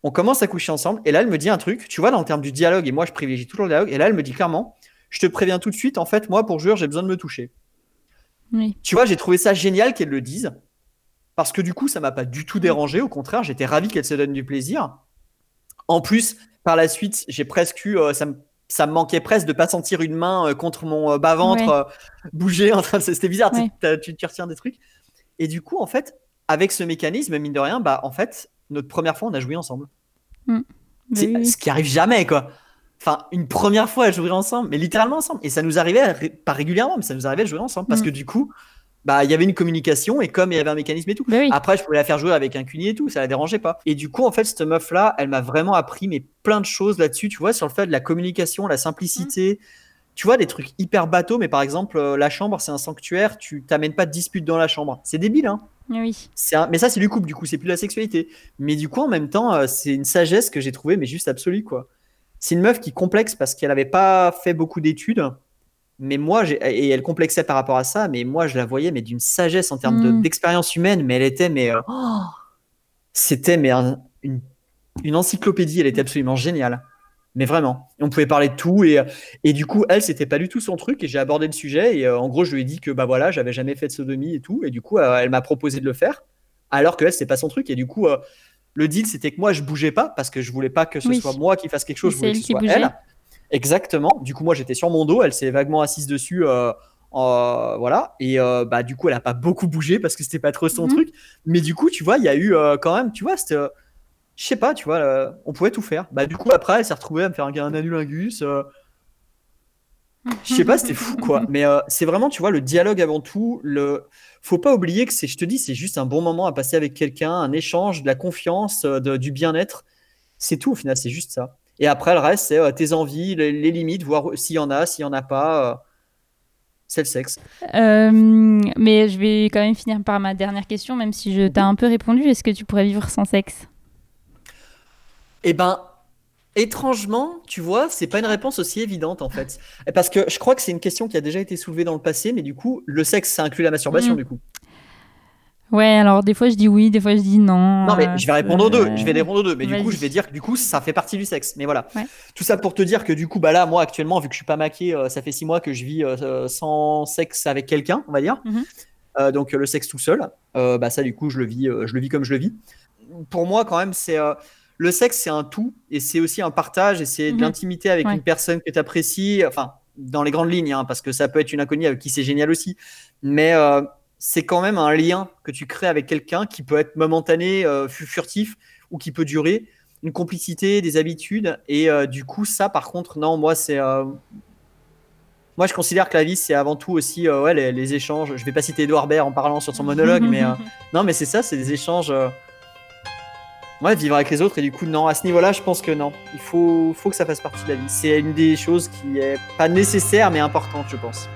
on commence à coucher ensemble. Et là, elle me dit un truc. Tu vois, dans le terme du dialogue, et moi, je privilégie toujours le dialogue. Et là, elle me dit clairement Je te préviens tout de suite, en fait, moi, pour jouer, j'ai besoin de me toucher. Oui. Tu vois, j'ai trouvé ça génial qu'elle le dise. Parce que du coup, ça m'a pas du tout dérangé. Au contraire, j'étais ravi qu'elle se donne du plaisir. En plus, par la suite, j'ai presque eu. euh, ça, me, ça me manquait presque de pas sentir une main euh, contre mon euh, bas-ventre Ouais. bouger. En train de- C'était bizarre. tu- Ouais. t'as- Tu, tu retiens des trucs. Et du coup, en fait, avec ce mécanisme, mine de rien, bah, en fait, notre première fois, on a joué ensemble. Bah C'est oui, oui. ce qui arrive jamais, quoi. Enfin, une première fois à jouer ensemble, mais littéralement ensemble. Et ça nous arrivait, ré- pas régulièrement, mais ça nous arrivait à jouer ensemble. Parce Mm. que du coup, bah, il y avait une communication et comme il y avait un mécanisme et tout. Bah oui. Après, je pouvais la faire jouer avec un cuni et tout, ça la dérangeait pas. Et du coup, en fait, cette meuf-là, elle m'a vraiment appris mais plein de choses là-dessus, tu vois, sur le fait de la communication, la simplicité. Tu vois, des trucs hyper bateaux, mais par exemple, euh, la chambre, c'est un sanctuaire, tu t'amènes pas de dispute dans la chambre. C'est débile, hein. Oui. C'est un- Mais ça, c'est du couple, du coup, c'est plus la sexualité. Mais du coup, en même temps, euh, c'est une sagesse que j'ai trouvée, mais juste absolue, quoi. C'est une meuf qui complexe parce qu'elle avait pas fait beaucoup d'études. Mais moi, et elle complexait par rapport à ça, mais moi, je la voyais, mais d'une sagesse en termes de- Mm. d'expérience humaine, mais elle était, mais. euh, oh, C'était, mais un- une, une encyclopédie, elle était absolument géniale. Mais vraiment. Et on pouvait parler de tout. Et, et du coup, elle, c'était pas du tout son truc. Et j'ai abordé le sujet. Et euh, en gros, je lui ai dit que bah voilà, j'avais jamais fait de sodomie et tout. Et du coup, euh, elle m'a proposé de le faire. Alors que elle, c'est pas son truc. Et du coup, le deal, c'était que moi, je bougeais pas parce que je voulais pas que ce Oui. soit moi qui fasse quelque chose. Je voulais que ce soit bougeait. elle. Exactement. Du coup, moi, j'étais sur mon dos. Elle s'est vaguement assise dessus. euh, euh, voilà. Et euh, bah, du coup, elle a pas beaucoup bougé parce que c'était pas trop son Mhm. truc. Mais du coup, tu vois, il y a eu quand même, tu vois, c'était. je sais pas, tu vois, on pouvait tout faire. Bah, du coup, après, elle s'est retrouvée à me faire un, un. Je sais pas, c'était fou quoi. Mais euh, c'est vraiment, tu vois, le dialogue avant tout. Le... Faut pas oublier que c'est, je te dis, c'est juste un bon moment à passer avec quelqu'un, un échange, de la confiance, euh, de- du bien-être. C'est tout au final, c'est juste ça. Et après, le reste, c'est euh, tes envies, les, les limites, voir s'il y en a, s'il y en a pas. euh, c'est le sexe. Mais je vais quand même finir par ma dernière question, même si je t'ai un peu répondu. Est-ce que tu pourrais vivre sans sexe? Eh ben, étrangement, tu vois, c'est pas une réponse aussi évidente en fait. Parce que je crois que c'est une question qui a déjà été soulevée dans le passé, mais du coup, le sexe, ça inclut la masturbation Mhm. du coup. Ouais, alors des fois je dis oui, des fois je dis non. Non, mais euh, je vais répondre aux deux. Je vais euh, répondre aux deux. Mais du coup, je vais dire que du coup, ça fait partie du sexe. Mais voilà. Ouais. Tout ça pour te dire que du coup, bah là, moi, actuellement, vu que je suis pas maqué, euh, ça fait six mois que je vis euh, sans sexe avec quelqu'un, on va dire. Mhm. Euh, donc, euh, le sexe tout seul. Euh, bah, ça, du coup, je le vis, euh, je le vis comme je le vis. Pour moi, quand même, c'est. Le sexe, c'est un tout. Et c'est aussi un partage. Et c'est de Mhm. l'intimité avec Ouais. une personne que tu apprécies. Enfin, dans les grandes lignes, hein, parce que ça peut être une inconnue avec qui c'est génial aussi. Mais. euh, c'est quand même un lien que tu crées avec quelqu'un qui peut être momentané, euh, fu- furtif, ou qui peut durer, une complicité, des habitudes. Et euh, du coup, ça, par contre, non, moi, c'est. Moi, je considère que la vie, c'est avant tout aussi ouais, les, les échanges. Je vais pas citer Edouard Baird en parlant sur son monologue, mais euh, non, mais c'est ça, c'est des échanges. Ouais, vivre avec les autres. Et du coup, non, à ce niveau-là, je pense que non. Il faut, faut que ça fasse partie de la vie. C'est une des choses qui est pas nécessaire, mais importante, je pense.